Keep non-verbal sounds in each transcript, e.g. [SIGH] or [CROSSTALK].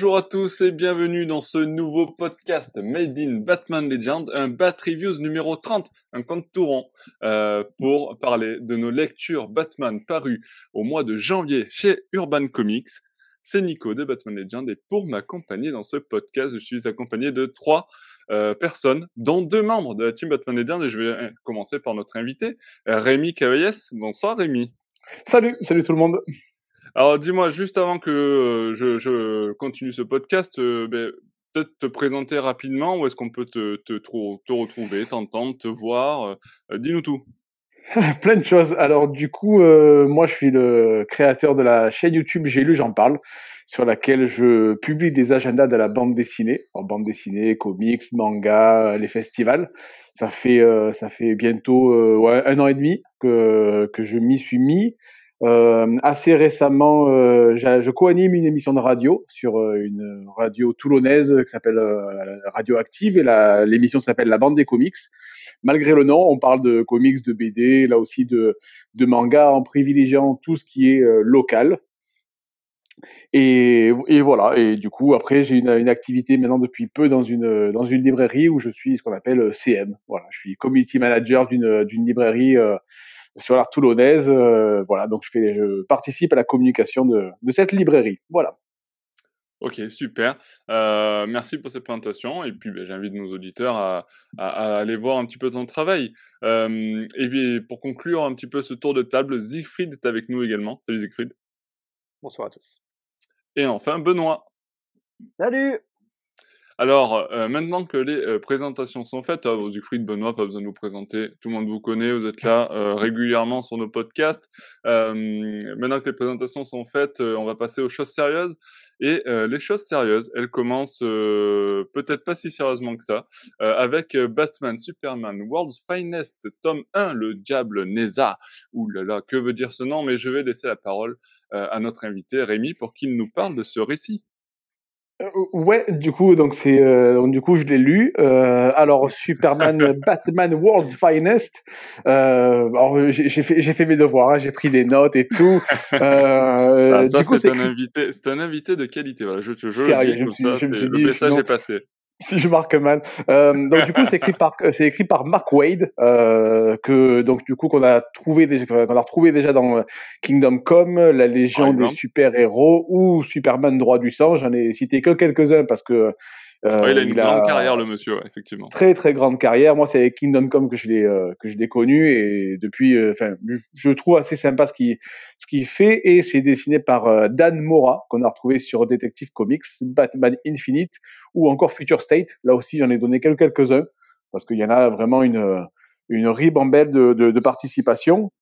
Bonjour à tous et bienvenue dans ce nouveau podcast Made in Batman Legend, un Bat Reviews numéro 30, un compte touron, euh, pour parler de nos lectures Batman parues au mois de janvier chez Urban Comics. C'est Nico de Batman Legend et pour m'accompagner dans ce podcast, je suis accompagné de trois euh, personnes, dont deux membres de la team Batman Legend et je vais euh, commencer par notre invité, euh, Rémi Cavaillès. Bonsoir Rémi. Salut, salut tout le monde. Alors dis-moi, juste avant que euh, je, continue ce podcast, euh, ben, peut-être te présenter rapidement, où est-ce qu'on peut te, te, trou- te retrouver, t'entendre, te voir, euh, dis-nous tout. [LAUGHS] Plein de choses. Alors du coup, moi je suis le créateur de la chaîne YouTube J'ai lu, j'en parle, sur laquelle je publie des agendas de la bande dessinée, en bande dessinée, comics, manga, les festivals. Ça fait ça fait bientôt un an et demi que que je m'y suis mis. Euh, assez récemment, euh, je co-anime une émission de radio sur euh, une radio toulonnaise qui s'appelle euh, Radio Active et l'émission s'appelle La Bande des Comics. Malgré le nom, on parle de comics, de BD, là aussi de, de manga en privilégiant tout ce qui est euh, local. Et, et voilà. Et du coup, après, j'ai une, une activité maintenant depuis peu dans une dans une librairie où je suis ce qu'on appelle CM. Voilà, je suis community manager d'une d'une librairie sur l'art toulonnaise. euh, voilà, donc je fais je participe à la communication de de cette librairie. Voilà. Ok, super. Euh, merci pour cette présentation. Et puis, ben, j'invite nos auditeurs à, à- à aller voir un petit peu ton travail. Euh, et puis, pour conclure un petit peu ce tour de table, Siegfried est avec nous également. Salut Siegfried. Bonsoir à tous. Et enfin, Benoît. Salut Alors, euh, maintenant que les euh, présentations sont faites, euh, Siegfried, Benoît, pas besoin de vous présenter, tout le monde vous connaît, vous êtes là euh, régulièrement sur nos podcasts. Euh, maintenant que les présentations sont faites, euh, on va passer aux choses sérieuses. Et les choses sérieuses, elles commencent peut-être pas si sérieusement que ça, avec Batman, Superman, World's Finest, tome 1, le diable Neza. Ouh là là, que veut dire ce nom? Mais je vais laisser la parole à notre invité Rémi pour qu'il nous parle de ce récit. Euh, Ouais, du coup, donc c'est, euh, du coup, je l'ai lu. Euh, alors, [LAUGHS] Superman, Batman, World's Finest. Euh, alors, j'ai fait, j'ai fait mes devoirs, hein, j'ai pris des notes et tout. [LAUGHS] Euh, Ah, ça, c'est un invité, c'est un invité de qualité. Voilà, je, je, je Sérieux, le je me comme suis- ça, je me suis le dit, message sinon- est passé. [LAUGHS] si je marque mal. Euh, donc du coup, c'est écrit par c'est écrit par Mark Wade euh, que donc du coup qu'on a trouvé déjà qu'on a retrouvé déjà dans euh, Kingdom Come, la Légion des super héros ou Superman droit du sang. J'en ai cité que quelques uns parce que euh, Ouais, il a une grande carrière, le monsieur, ouais, effectivement. très très grande carrière. Moi, c'est avec Kingdom Come que je l'ai euh, que je l'ai connu et depuis, euh, enfin, je, je trouve assez sympa ce qu'il ce qu'il fait et c'est dessiné par euh, Dan Mora qu'on a retrouvé sur Detective Comics, Batman Infinite ou encore Future State. Là aussi, j'en ai donné quelques quelques uns parce qu'il y en a vraiment une une ribambelle de, de, de participation.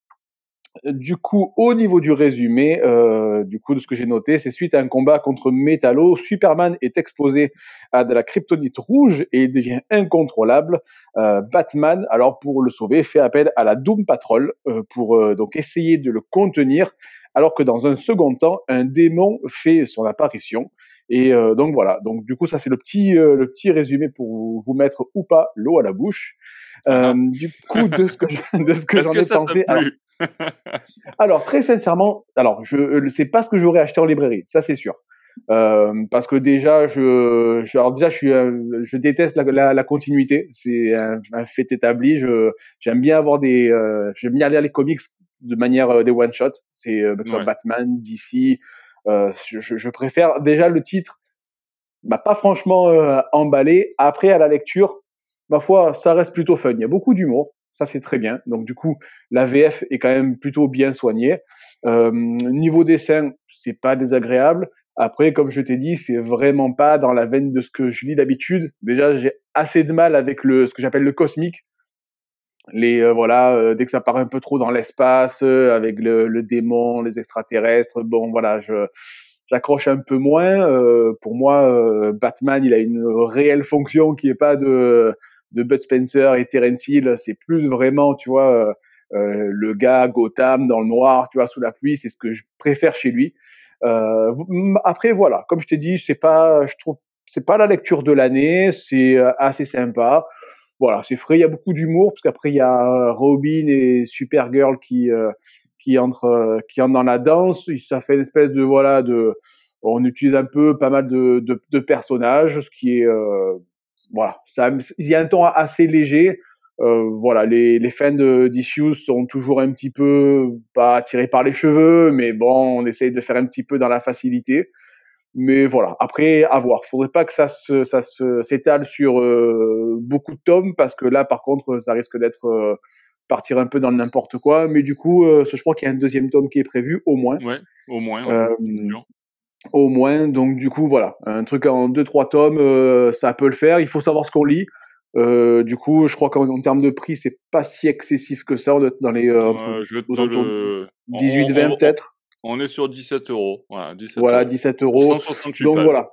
Du coup, au niveau du résumé, euh, du coup de ce que j'ai noté, c'est suite à un combat contre Metallo, Superman est exposé à de la kryptonite rouge et il devient incontrôlable. Euh, Batman, alors pour le sauver, fait appel à la Doom Patrol euh, pour euh, donc essayer de le contenir, alors que dans un second temps, un démon fait son apparition. Et euh, donc voilà. Donc du coup, ça c'est le petit euh, le petit résumé pour vous, vous mettre ou pas l'eau à la bouche. Euh, Ah. Du coup, de ce que je- de ce que [LAUGHS] j'en ai pensé. alors, [LAUGHS] alors très sincèrement, alors je euh, c'est pas ce que j'aurais acheté en librairie, ça c'est sûr. Euh, parce que déjà je, je alors déjà je suis un- je déteste la, la, la continuité, c'est un, un fait établi. Je j'aime bien avoir des euh, j'aime bien lire les comics de manière euh, des one shot. C'est euh, Ouais. Batman, DC. Euh, je, je- je préfère déjà le titre m'a pas franchement euh, emballé. Après à la lecture, ma foi, ça reste plutôt fun. Il y a beaucoup d'humour, ça c'est très bien. Donc du coup, la VF est quand même plutôt bien soignée. Euh, niveau dessin, c'est pas désagréable. Après, comme je t'ai dit, c'est vraiment pas dans la veine de ce que je lis d'habitude. Déjà, j'ai assez de mal avec le ce que j'appelle le cosmique. Les euh, voilà, euh, dès que ça part un peu trop dans l'espace, euh, avec le, le démon, les extraterrestres, bon voilà, je j'accroche un peu moins. Euh, pour moi, euh, Batman, il a une réelle fonction qui est pas de de Bud Spencer et Terence Hill. C'est plus vraiment, tu vois, euh, euh, le gars Gotham dans le noir, tu vois, sous la pluie. C'est ce que je préfère chez lui. Euh, après, voilà, comme je t'ai dit, c'est pas, je trouve, c'est pas la lecture de l'année. C'est euh, assez sympa. Voilà, c'est frais. Il y a beaucoup d'humour parce qu'après il y a euh, Robin et Supergirl qui euh, qui entrent euh, qui entrent dans la danse. Ça fait une espèce de voilà de On utilise un peu pas mal de, de, de personnages, ce qui est voilà, ça, il y a un ton assez léger. Euh, voilà, les, les fans de d'Issues sont toujours un petit peu pas tirés par les cheveux, mais bon, on essaye de faire un petit peu dans la facilité. Mais voilà, après, à voir. Faudrait pas que ça se, ça se s'étale sur euh, beaucoup de tomes, parce que là, par contre, ça risque d'être euh, partir un peu dans n'importe quoi. Mais du coup, je crois qu'il y a un deuxième tome qui est prévu, au moins. Ouais, au moins. Ouais, au moins, donc du coup, voilà, un truc en deux trois tomes, ça peut le faire. Il faut savoir ce qu'on lit. Euh, du coup, je crois qu'en termes de prix, c'est pas si excessif que ça. On est dans les euh, je vais le... 18-20 peut-être. On est sur 17 euros. Voilà, 17 voilà, 17 euros. 168 Donc pages. voilà.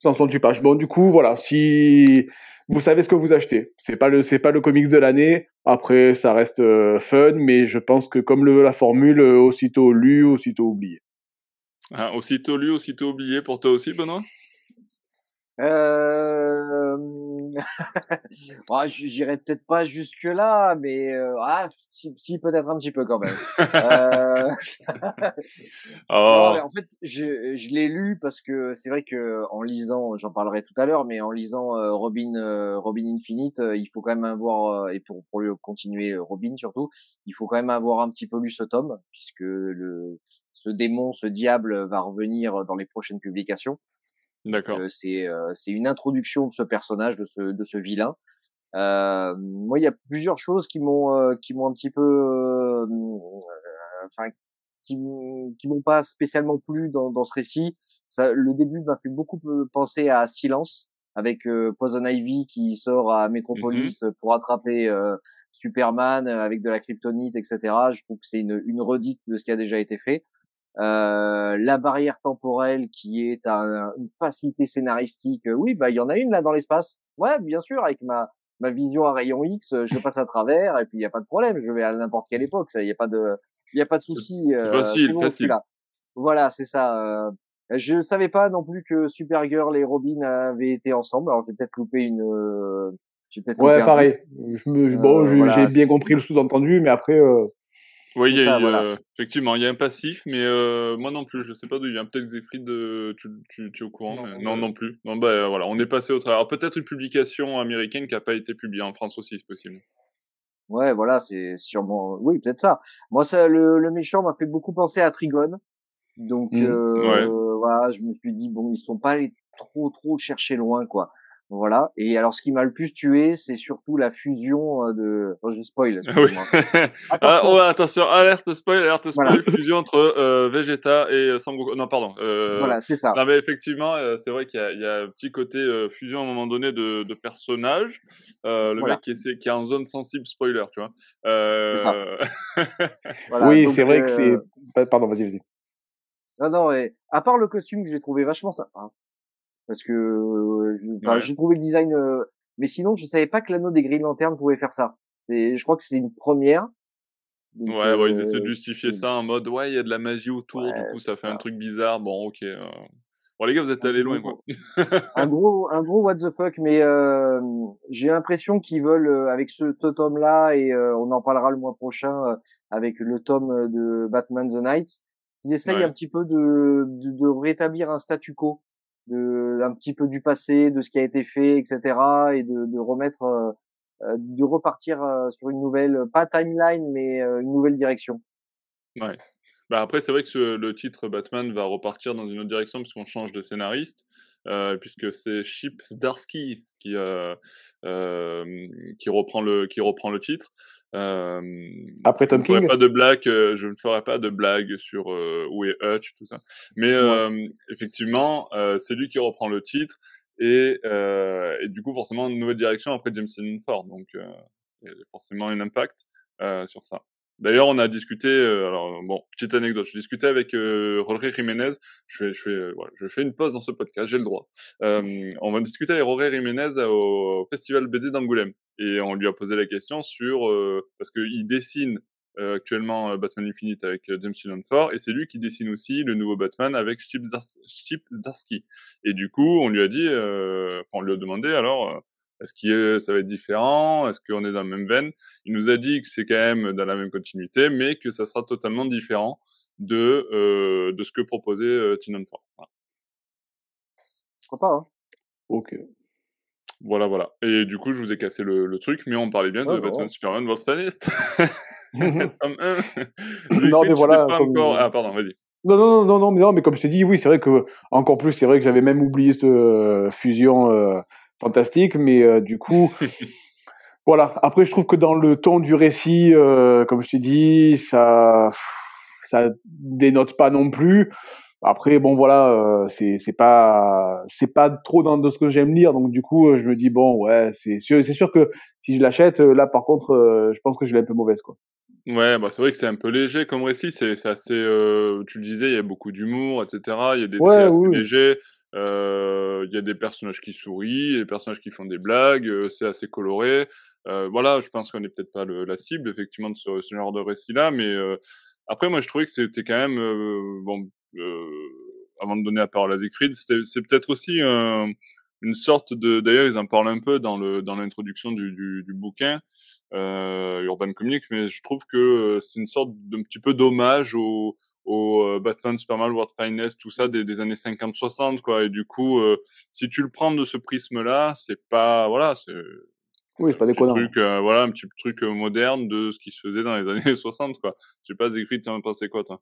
168 pages. Bon, du coup, voilà. Si vous savez ce que vous achetez, c'est pas le, c'est pas le comics de l'année. Après, ça reste euh, fun, mais je pense que comme le, la formule, euh, aussitôt lu, aussitôt oublié. Ah, aussitôt lu, aussitôt oublié pour toi aussi, Benoît? Euh... [LAUGHS] ah, J'irai peut-être pas jusque là, mais euh... ah, si, si peut-être un petit peu quand même. [LAUGHS] euh... [LAUGHS] oh. non, en fait, je, je l'ai lu parce que c'est vrai que en lisant, j'en parlerai tout à l'heure, mais en lisant euh, Robin, Robin Infinite, il faut quand même avoir et pour pour lui continuer Robin surtout, il faut quand même avoir un petit peu lu ce tome puisque le ce démon, ce diable va revenir dans les prochaines publications. D'accord. Euh, c'est euh, c'est une introduction de ce personnage, de ce de ce vilain. Euh, moi, il y a plusieurs choses qui m'ont qui m'ont un petit peu, enfin, qui qui m'ont pas spécialement plu dans dans ce récit. Ça, le début m'a fait beaucoup penser à Silence avec Poison Ivy qui sort à Metropolis Mmh pour attraper Superman avec de la kryptonite, etc. Je trouve que c'est une une redite de ce qui a déjà été fait. Euh, la barrière temporelle qui est un, une facilité scénaristique. Oui, bah il y en a une là dans l'espace. Ouais, bien sûr, avec ma ma vision à rayon X, je passe à travers et puis il y a pas de problème. Je vais à n'importe quelle époque. Ça, il y a pas de il y a pas de souci. Euh, facile, bon, facile. Là. Voilà, c'est ça. Euh, je savais pas non plus que Supergirl et Robin avaient été ensemble. Alors j'ai peut-être loupé une. Euh, peut ouais, pareil. Je me, bon, j'ai voilà, bien compris le sous-entendu, mais après. Oui, il y a, ça, voilà. euh, effectivement, il y a un passif, mais euh, moi non plus, je sais pas d'où il vient. Peut-être Zephyr de, tu, tu, tu, es au courant, non, mais... non, non plus. Non, bah voilà, on est passé au travers. Peut-être une publication américaine qui a pas été publiée en France aussi, c'est possible. Ouais, voilà, c'est sûrement, oui, peut-être ça. Moi, ça, le, le méchant m'a fait beaucoup penser à Trigone, donc Mmh. euh, voilà, je me suis dit bon, ils sont pas allés trop, trop chercher loin, quoi. Voilà. Et alors, ce qui m'a le plus tué, c'est surtout la fusion euh, de. Oh, je spoil. Oui. [LAUGHS] ah, oh, attention, alerte spoil, alerte spoil, Voilà. fusion entre euh, Vegeta et euh, Sangoku. Non, pardon. Euh, Voilà, c'est ça. Non, mais effectivement, euh, c'est vrai qu'il y, a- il y a un petit côté euh, fusion à un moment donné de, de personnages. Euh, le Voilà. mec qui est, qui est en zone sensible spoiler, tu vois. Euh... ça. [LAUGHS] Voilà, oui, c'est vrai que c'est. Pardon, vas-y, vas-y. Non, non, et à part le costume que j'ai trouvé vachement sympa, parce que euh, Ouais. j'ai trouvé le design, euh, mais sinon je savais pas que l'anneau des Green Lantern pouvait faire ça. C'est, je crois que c'est une première. Donc, Ouais, bon, ils essaient euh, de justifier c'est- ça en mode ouais, il y a de la magie autour, du coup ça fait un truc bizarre. Bon, ok. euh. Bon, les gars, vous êtes allés loin, quoi. [LAUGHS] un gros, un gros what the fuck, mais euh, j'ai l'impression qu'ils veulent euh, avec ce, ce tome-là et euh, on en parlera le mois prochain euh, avec le tome euh, de Batman the Night. Ils essayent Ouais. un petit peu de, de, de rétablir un statu quo, de un petit peu du passé, de ce qui a été fait, etc. et de, remettre, euh, euh, de repartir euh, sur une nouvelle, pas timeline, mais euh, une nouvelle direction. Ouais. Bah après, c'est vrai que le titre Batman va repartir dans une autre direction puisqu'on change de scénariste, euh, puisque c'est Chip Zdarsky qui, euh, euh, qui, reprend le, qui reprend le titre. Euh, Après Tom King? pas de blague, euh, je ne ferai pas de blague sur euh, où est Hutch, tout ça. Mais euh, effectivement, euh, c'est lui qui reprend le titre et, euh, et du coup, forcément, une nouvelle direction après James Ford. Donc, euh, il y a forcément un impact euh, sur ça. D'ailleurs, on a discuté. euh, alors bon, petite anecdote. Je discutais avec euh, Jorge Jiménez. Je fais, je fais, euh, voilà, je fais une pause dans ce podcast. J'ai le droit. Euh, on va discuter avec Jorge Jiménez au festival BD d'Angoulême et on lui a posé la question sur euh, parce qu'il dessine euh, actuellement euh, Batman Infinite avec euh, James Tynion Ford et c'est lui qui dessine aussi le nouveau Batman avec Chip, Zdarsky. Et du coup, on lui a dit, euh, enfin, on lui a demandé alors. euh, est-ce que ça va être différent Est-ce qu'on est dans la même veine? Il nous a dit que c'est quand même dans la même continuité, mais que ça sera totalement différent. de euh, de ce que proposait euh, Tynion Ford. Voilà. Pas, hein. Ok. Voilà, voilà. Et du coup, je vous ai cassé le, le truc, mais on parlait bien Ouais, de bah Batman ouais. Superman World's Finest. [LAUGHS] [LAUGHS] Tome 1. Non, mais voilà, Pas comme- encore... Ah, pardon, vas-y. Non, non, non, non, mais non, mais comme je t'ai dit, oui, c'est vrai que, encore plus, c'est vrai que j'avais même oublié cette euh, fusion euh, fantastique, mais euh, du coup, [LAUGHS] voilà. Après, je trouve que dans le ton du récit, euh, comme je t'ai dit, ça, ça dénote pas non plus. Après, bon, voilà, euh, c'est, c'est pas, c'est pas trop dans de ce que j'aime lire, donc du coup, euh, je me dis bon, ouais, c'est sûr, c'est sûr que si je l'achète, euh, là, par contre, euh, je pense que je l'ai un peu mauvaise, quoi. Ouais, bah c'est vrai que c'est un peu léger comme récit. C'est c'est assez, euh, tu le disais, il y a beaucoup d'humour, etc. Il y a des Ouais, traits assez oui. légers. Euh, il y a des personnages qui sourient, des personnages qui font des blagues. c'est assez coloré. Euh, voilà, je pense qu'on n'est peut-être pas le, la cible effectivement de ce, ce genre de récit-là, mais euh, après moi je trouvais que c'était quand même euh, bon. Euh, avant de donner la parole à Siegfried, c'est peut-être aussi un- une sorte de. D'ailleurs, ils en parlent un peu dans le dans l'introduction du, du, du bouquin euh, Urban Comics, mais je trouve que euh, c'est une sorte d'un petit peu d'hommage au, au euh, Batman, Superman, World Finest, tout ça des, des années 50-60, quoi. Et du coup, euh, si tu le prends de ce prisme-là, c'est pas, voilà, c'est Oui, c'est pas déconnant. truc, euh, voilà, un petit truc moderne de ce qui se faisait dans les [LAUGHS] années 60, quoi. Je sais pas, Siegfried, t'en as pensé quoi, toi?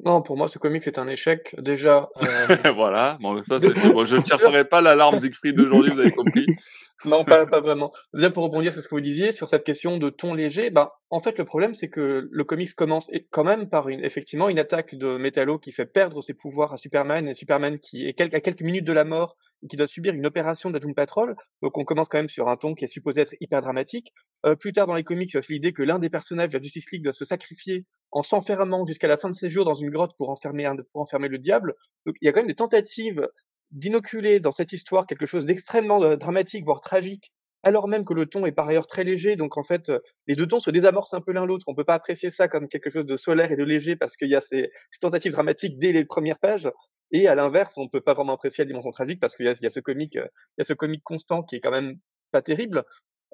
Non, pour moi, ce comic, c'est un échec. Déjà, euh, [LAUGHS] Voilà, bon, ça c'est. Bon, je ne [LAUGHS] tirerai pas l'alarme Siegfried d'aujourd'hui, vous avez compris. [LAUGHS] non, pas, pas vraiment. Déjà, pour rebondir sur ce que vous disiez, sur cette question de ton léger, ben, en fait, le problème, c'est que le comics commence quand même par une, effectivement, une attaque de Metallo qui fait perdre ses pouvoirs à Superman, et Superman qui est à quelques minutes de la mort, et qui doit subir une opération de la Doom Patrol. Donc, on commence quand même sur un ton qui est supposé être hyper dramatique. Euh, plus tard dans les comics, il y a l'idée que l'un des personnages de la Justice League doit se sacrifier en s'enfermant jusqu'à la fin de ses jours dans une grotte pour enfermer, un, pour enfermer le diable. Donc, il y a quand même des tentatives d'inoculer dans cette histoire quelque chose d'extrêmement euh, dramatique, voire tragique, alors même que le ton est par ailleurs très léger. Donc en fait, euh, les deux tons se désamorcent un peu l'un l'autre. On peut pas apprécier ça comme quelque chose de solaire et de léger parce qu'il y a ces, tentatives dramatiques dès les premières pages. Et à l'inverse, on peut pas vraiment apprécier la dimension tragique parce qu'il y a, il y a ce comique, euh, il y a ce comique constant qui est quand même pas terrible.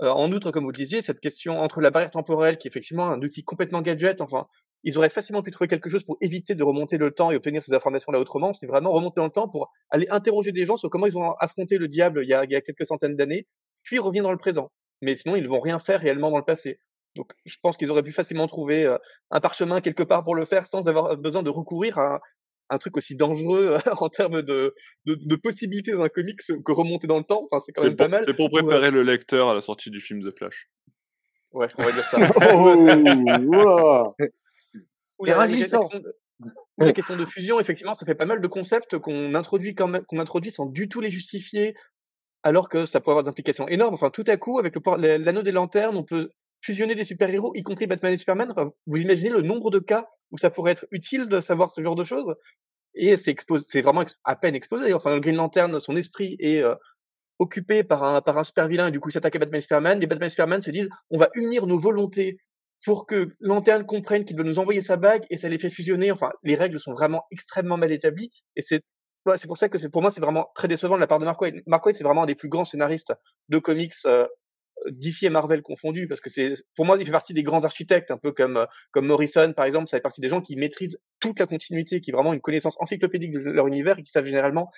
Euh, en outre, comme vous le disiez, cette question entre la barrière temporelle, qui est effectivement un outil complètement gadget, enfin, ils auraient facilement pu trouver quelque chose pour éviter de remonter le temps et obtenir ces informations-là autrement. C'est vraiment remonter dans le temps pour aller interroger des gens sur comment ils ont affronté le diable il y a, il y a quelques centaines d'années, puis revenir dans le présent. Mais sinon, ils ne vont rien faire réellement dans le passé. Donc, je pense qu'ils auraient pu facilement trouver euh, un parchemin quelque part pour le faire sans avoir besoin de recourir à un, truc aussi dangereux [LAUGHS] en termes de, de, de possibilités dans un comics que remonter dans le temps. Enfin, c'est quand même pour, pas mal. c'est pour Ou, préparer le lecteur à la sortie du film The Flash. Ouais, on va dire ça. [LAUGHS] Oh. [LAUGHS] Ou la, la question de, ou la question de fusion, effectivement, ça fait pas mal de concepts qu'on introduit quand même, qu'on introduit sans du tout les justifier, alors que ça peut avoir des implications énormes. Enfin, tout à coup, avec le, l'anneau des lanternes, on peut fusionner des super-héros, y compris Batman et Superman. Enfin, vous imaginez le nombre de cas où ça pourrait être utile de savoir ce genre de choses Et c'est exposé, c'est vraiment ex- à peine exposé. Enfin, Green Lantern, son esprit est euh, occupé par un, par un super vilain et du coup il s'attaque à Batman et Superman. Les Batman et Superman se disent on va unir nos volontés pour que Lanterne comprenne qu'il doit nous envoyer sa bague et ça les fait fusionner. Enfin, les règles sont vraiment extrêmement mal établies et c'est c'est pour ça que c'est pour moi c'est vraiment très décevant de la part de Mark Waid. Mark c'est vraiment un des plus grands scénaristes de comics euh, DC et Marvel confondus parce que c'est pour moi il fait partie des grands architectes un peu comme euh, comme Morrison par exemple ça fait partie des gens qui maîtrisent toute la continuité qui ont vraiment une connaissance encyclopédique de leur univers et qui savent généralement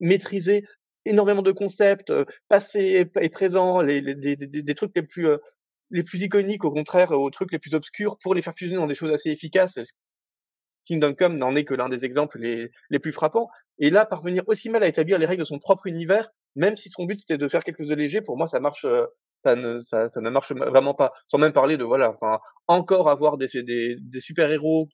maîtriser énormément de concepts euh, passés et présents les, les- des- des trucs les plus les plus iconiques au contraire aux trucs les plus obscurs pour les faire fusionner dans des choses assez efficaces Kingdom Come n'en est que l'un des exemples les, les plus frappants? Et là, parvenir aussi mal à établir les règles de son propre univers, même si son but c'était de faire quelque chose de léger, pour moi, ça marche, euh, ça ne, ça, ne marche vraiment pas. Sans même parler de voilà, enfin, encore avoir des, des, des super héros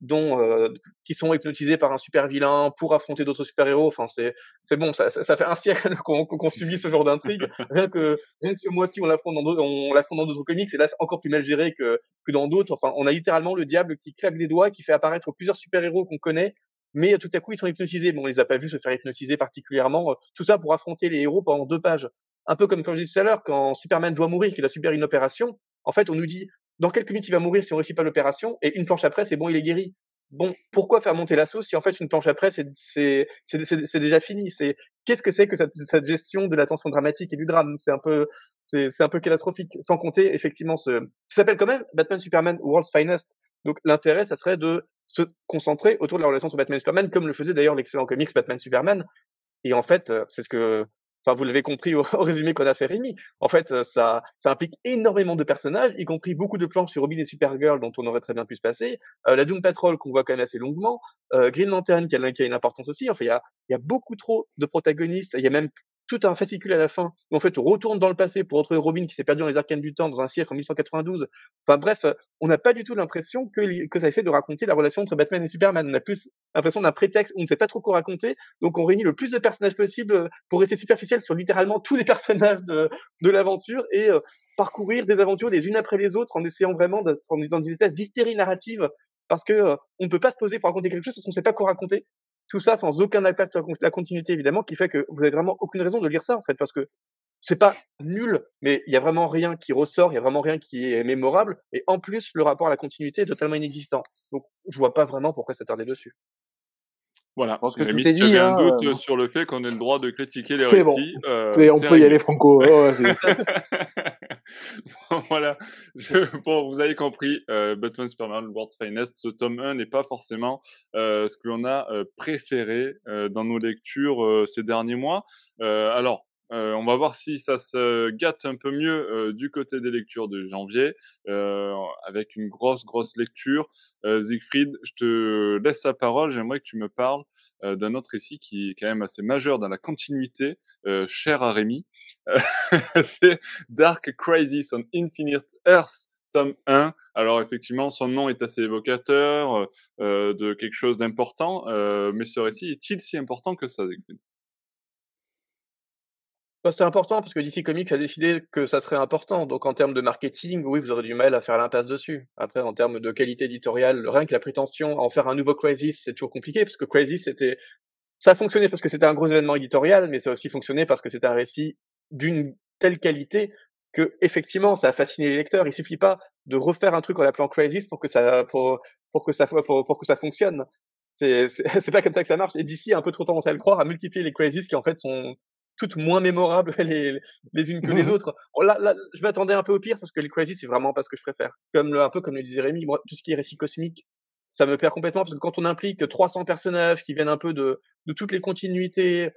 dont euh, qui sont hypnotisés par un super vilain pour affronter d'autres super héros. Enfin, c'est c'est bon, ça, ça, ça fait un siècle [LAUGHS] qu'on qu'on subit ce genre d'intrigue. Rien que rien que ce mois-ci, on l'affronte dans d'autres- on l'affronte dans d'autres comics, et là, c'est encore plus mal géré que que dans d'autres. Enfin, on a littéralement le diable qui claque des doigts, qui fait apparaître plusieurs super-héros qu'on connaît, mais tout à coup, ils sont hypnotisés. Bon, on les a pas vus se faire hypnotiser particulièrement. Tout ça pour affronter les héros pendant deux pages. Un peu comme quand je disais tout à l'heure, quand Superman doit mourir, qu'il a subir une opération, en fait, on nous dit dans quelques minutes il va mourir si on réussit pas l'opération, et une planche après, c'est bon, il est guéri. Bon, pourquoi faire monter la sauce si en fait une planche après, c'est déjà fini? C'est qu'est-ce que c'est que cette, cette gestion de la tension dramatique et du drame? C'est un peu c'est c'est un peu catastrophique. Sans compter effectivement ce ça s'appelle quand même Batman Superman World's Finest. Donc l'intérêt, ça serait de se concentrer autour de la relation entre Batman et Superman, comme le faisait d'ailleurs l'excellent comics Batman Superman. Et en fait, euh, c'est ce que Enfin, vous l'avez compris [LAUGHS] au, résumé qu'on a fait Rémi. En fait, euh, ça, ça implique énormément de personnages, y compris beaucoup de planches sur Robin et Supergirl dont on aurait très bien pu se passer. Euh, la Doom Patrol qu'on voit quand même assez longuement. Euh, Green Lantern qui a, qui a une importance aussi. Enfin, il y a, il y a beaucoup trop de protagonistes. Il y a même tout un fascicule à la fin, où en fait on retourne dans le passé pour retrouver Robin qui s'est perdu dans les arcanes du temps dans un cirque en 1192. Enfin bref, on n'a pas du tout l'impression que, ça essaie de raconter la relation entre Batman et Superman. On a plus l'impression d'un prétexte où on ne sait pas trop quoi raconter, donc on réunit le plus de personnages possible pour rester superficiel sur littéralement tous les [LAUGHS] personnages de, de l'aventure et euh, parcourir des aventures les unes après les autres en essayant vraiment d'être dans une espèce d'hystérie narrative parce que euh, on ne peut pas se poser pour raconter quelque chose parce qu'on ne sait pas quoi raconter. Tout ça sans aucun impact sur la continuité, évidemment, qui fait que vous avez vraiment aucune raison de lire ça, en fait, parce que c'est pas nul, mais il y a vraiment rien qui ressort, il y a vraiment rien qui est mémorable, et en plus, le rapport à la continuité est totalement inexistant. Donc, je vois pas vraiment pourquoi s'attarder dessus. Voilà. Je pense que tu un hein, doute euh, sur le fait qu'on ait le droit de critiquer les récits. Euh, on peut y aller franco. Oh, [LAUGHS] voilà. Je, bon, vous avez compris, euh, Batman Superman World Finest, ce tome 1 n'est pas forcément euh, ce que l'on a euh, préféré euh, dans nos lectures ces derniers mois. alors, euh, on va voir si ça se gâte un peu mieux euh, du côté des lectures de janvier, euh, avec une grosse, grosse lecture. Siegfried, je te laisse la parole. J'aimerais que tu me parles d'un autre récit qui est quand même assez majeur dans la continuité, cher à Rémi. [LAUGHS] C'est Dark Crisis on Infinite Earth tome 1. Alors effectivement, son nom est assez évocateur de quelque chose d'important, mais ce récit est-il si important que ça bah, c'est important parce que DC Comics a décidé que ça serait important. Donc en termes de marketing, oui, vous aurez du mal à faire l'impasse dessus. Après, en termes de qualité éditoriale, rien que la prétention à en faire un nouveau Crisis, c'est toujours compliqué parce que Crisis, c'était, ça fonctionnait parce que c'était un gros événement éditorial, mais ça a aussi fonctionné parce que c'était un récit d'une telle qualité que effectivement, ça a fasciné les lecteurs. Il suffit pas de refaire un truc en l'appelant Crisis pour que ça, pour, pour que ça, pour, pour que ça fonctionne. C'est, c'est [LAUGHS] pas comme ça que ça marche. Et DC a un peu trop tendance à le croire, à multiplier les Crisis qui en fait sont toutes moins mémorables [LAUGHS] les, les unes que les mmh autres. là, là, je m'attendais un peu au pire parce que les Crazy, c'est vraiment pas ce que je préfère. Comme le, un peu comme le disait Rémi, moi, tout ce qui est récit cosmique, ça me perd complètement parce que quand on implique 300 personnages qui viennent un peu de, de toutes les continuités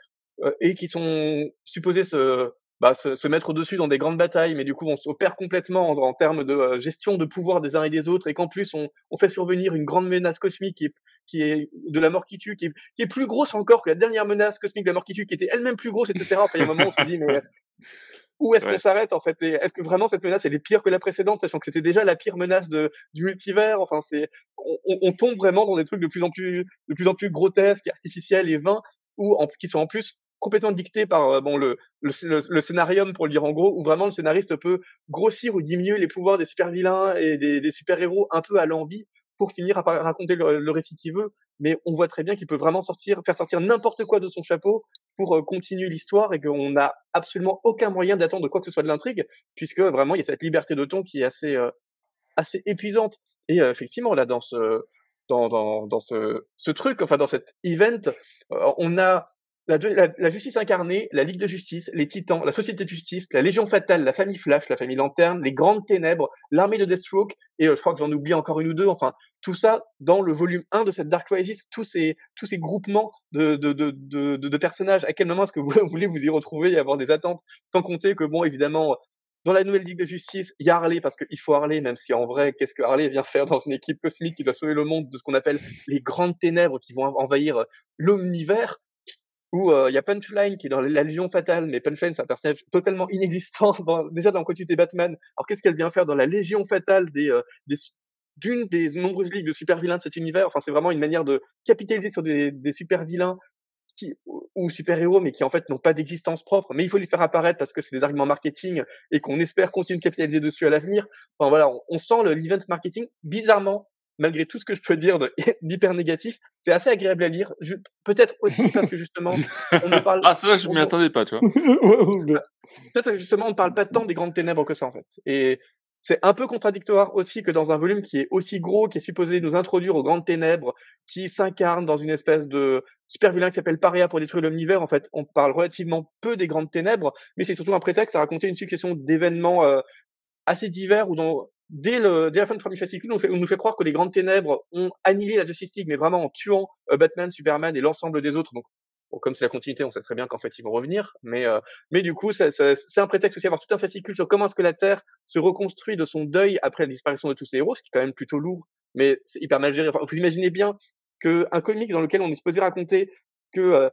euh, et qui sont supposés se, bah, se, se, mettre au-dessus dans des grandes batailles, mais du coup on s'opère complètement en, en, termes de euh, gestion de pouvoir des uns et des autres, et qu'en plus on, on, fait survenir une grande menace cosmique qui est, qui est de la mort qui tue, qui est, qui est, plus grosse encore que la dernière menace cosmique de la mort qui tue, qui était elle-même plus grosse, etc. Enfin, il y a un moment on se dit mais où est-ce qu'on s'arrête en fait? Est-ce que vraiment cette menace elle est pire que la précédente, sachant que c'était déjà la pire menace de, du multivers? Enfin, c'est on, on, tombe vraiment dans des trucs de plus en plus de plus en plus grotesques, artificiels et vains, ou en, qui sont en plus complètement dicté par euh, bon le, le, le, scénarium pour le dire en gros, où vraiment le scénariste peut grossir ou diminuer les pouvoirs des super vilains et des, des super héros un peu à l'envie pour finir à raconter le, récit qu'il veut. Mais on voit très bien qu'il peut vraiment sortir, faire sortir n'importe quoi de son chapeau pour euh, continuer l'histoire et qu'on n'a absolument aucun moyen d'attendre quoi que ce soit de l'intrigue, puisque vraiment il y a cette liberté de ton qui est assez euh, assez épuisante. Et effectivement là dans ce dans, dans, dans ce truc, enfin dans cet event, on a la, justice incarnée, la Ligue de justice, les Titans, la Société de justice, la Légion fatale, la famille Flash, la famille Lanterne, les Grandes Ténèbres, l'armée de Deathstroke, et euh, je crois que j'en oublie encore une ou deux, enfin, tout ça dans le volume 1 de cette Dark Crisis, tous ces, tous ces groupements de, de, de, de, de personnages, à quel moment est-ce que vous [LAUGHS] voulez vous y retrouver et avoir des attentes, sans compter que, bon, évidemment, dans la nouvelle Ligue de Justice, il y a Harley parce qu'il faut Harley, même si en vrai, qu'est-ce que Harley vient faire dans une équipe cosmique qui doit sauver le monde de ce qu'on appelle les grandes ténèbres qui vont envahir l'univers où euh, il y a Punchline qui est dans la Légion Fatale, mais Punchline c'est un personnage totalement [LAUGHS] inexistant dans, déjà dans Continuité Batman. Alors qu'est-ce qu'elle vient faire dans la Légion Fatale des, euh, d'une des nombreuses ligues de super vilains de cet univers? Enfin c'est vraiment une manière de capitaliser sur des, des super vilains qui, ou super héros, mais qui en fait n'ont pas d'existence propre. Mais il faut les faire apparaître parce que c'est des arguments marketing et qu'on espère continuer de capitaliser dessus à l'avenir. Enfin voilà, on, on sent l'event marketing bizarrement malgré tout ce que je peux dire [LAUGHS] d'hyper négatif, c'est assez agréable à lire. Peut-être aussi parce que justement, on ne parle. [LAUGHS] ah, ça, je m'y attendais pas, tu [LAUGHS] vois. Peut-être que justement, on ne parle pas tant des grandes ténèbres que ça, en fait. Et c'est un peu contradictoire aussi que dans un volume qui est aussi gros, qui est supposé nous introduire aux grandes ténèbres, qui s'incarne dans une espèce de super vilain qui s'appelle Paria pour détruire l'univers. En fait, on parle relativement peu des grandes ténèbres, mais c'est surtout un prétexte à raconter une succession d'événements euh, assez divers ou dont dès, le, dès la fin du premier fascicule, on, fait, on nous fait croire que les grandes ténèbres ont annihilé la Justice League, mais vraiment en tuant euh, Batman, Superman et l'ensemble des autres. Donc, comme c'est la continuité, on sait très bien qu'en fait ils vont revenir. Mais, euh, mais du coup, c'est un prétexte aussi à avoir tout un fascicule sur comment est-ce que la Terre se reconstruit de son deuil après la disparition de tous ses héros, ce qui est quand même plutôt lourd, mais c'est hyper mal géré. Vous imaginez bien qu'un comic dans lequel on est supposé raconter que euh,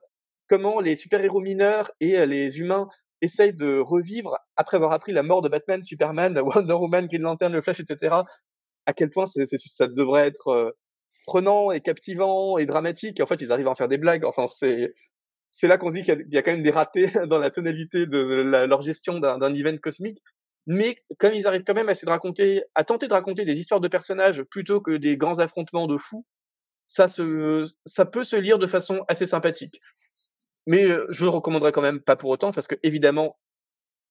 comment les super-héros mineurs et les humains essaye de revivre après avoir appris la mort de Batman, Superman, [LAUGHS] Wonder Woman, Green Lantern, le Flash, etc. À quel point c'est, ça devrait être euh, prenant et captivant et dramatique. en fait, ils arrivent à en faire des blagues. Enfin, c'est c'est là qu'on dit qu'il y, a, quand même des ratés [LAUGHS] dans la tonalité de leur gestion d'un, d'un event cosmique. Mais comme ils arrivent quand même à essayer de raconter, à tenter de raconter des histoires de personnages plutôt que des grands affrontements de fous, ça se, ça peut se lire de façon assez sympathique. Mais je le recommanderais quand même pas pour autant, parce que évidemment,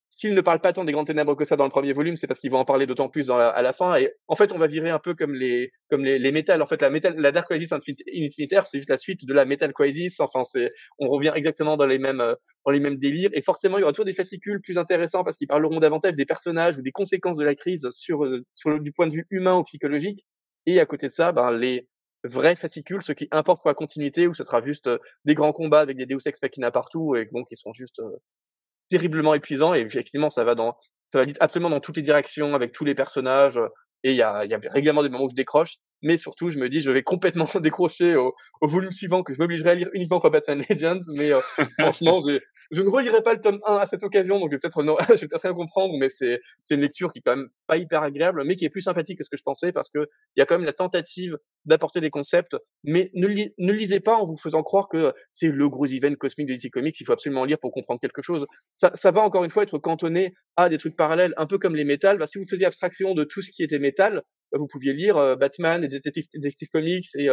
s'il ne parle pas tant des grandes ténèbres que ça dans le premier volume, c'est parce qu'il va en parler d'autant plus à la fin. Et en fait, on va virer un peu comme les comme les, les métals. En fait, la métal, la Dark Crisis Infinitaire, c'est juste la suite de la Metal Crisis. Enfin, c'est on revient exactement dans les mêmes dans les mêmes délires. Et forcément, il y aura toujours des fascicules plus intéressants parce qu'ils parleront davantage des personnages ou des conséquences de la crise sur sur du point de vue humain ou psychologique. Et à côté de ça, ben les vrais fascicules, ce qui importe pour la continuité, où ce sera juste des grands combats avec des Deus Ex Machina partout et donc ils seront juste terriblement épuisants. Et effectivement, ça va dans, ça va absolument dans toutes les directions avec tous les personnages. Et il y a, y a régulièrement des moments où je décroche mais surtout, je me dis, je vais complètement [LAUGHS] décrocher au, au volume suivant que je m'obligerai à lire uniquement pour Batman Legends. Mais euh, [LAUGHS] franchement, je, je, ne relirai pas le tome 1 à cette occasion, donc je vais peut-être [LAUGHS] je vais peut-être rien comprendre, mais c'est c'est une lecture qui est quand même pas hyper agréable, mais qui est plus sympathique que ce que je pensais parce que il y a quand même la tentative d'apporter des concepts, mais ne, ne lisez pas en vous faisant croire que c'est le gros event cosmique de DC Comics, il faut absolument lire pour comprendre quelque chose. Ça, ça va encore une fois être cantonné à des trucs parallèles, un peu comme les métals. Bah, si vous faisiez abstraction de tout ce qui était métal, vous pouviez lire Batman et Detective, Comics et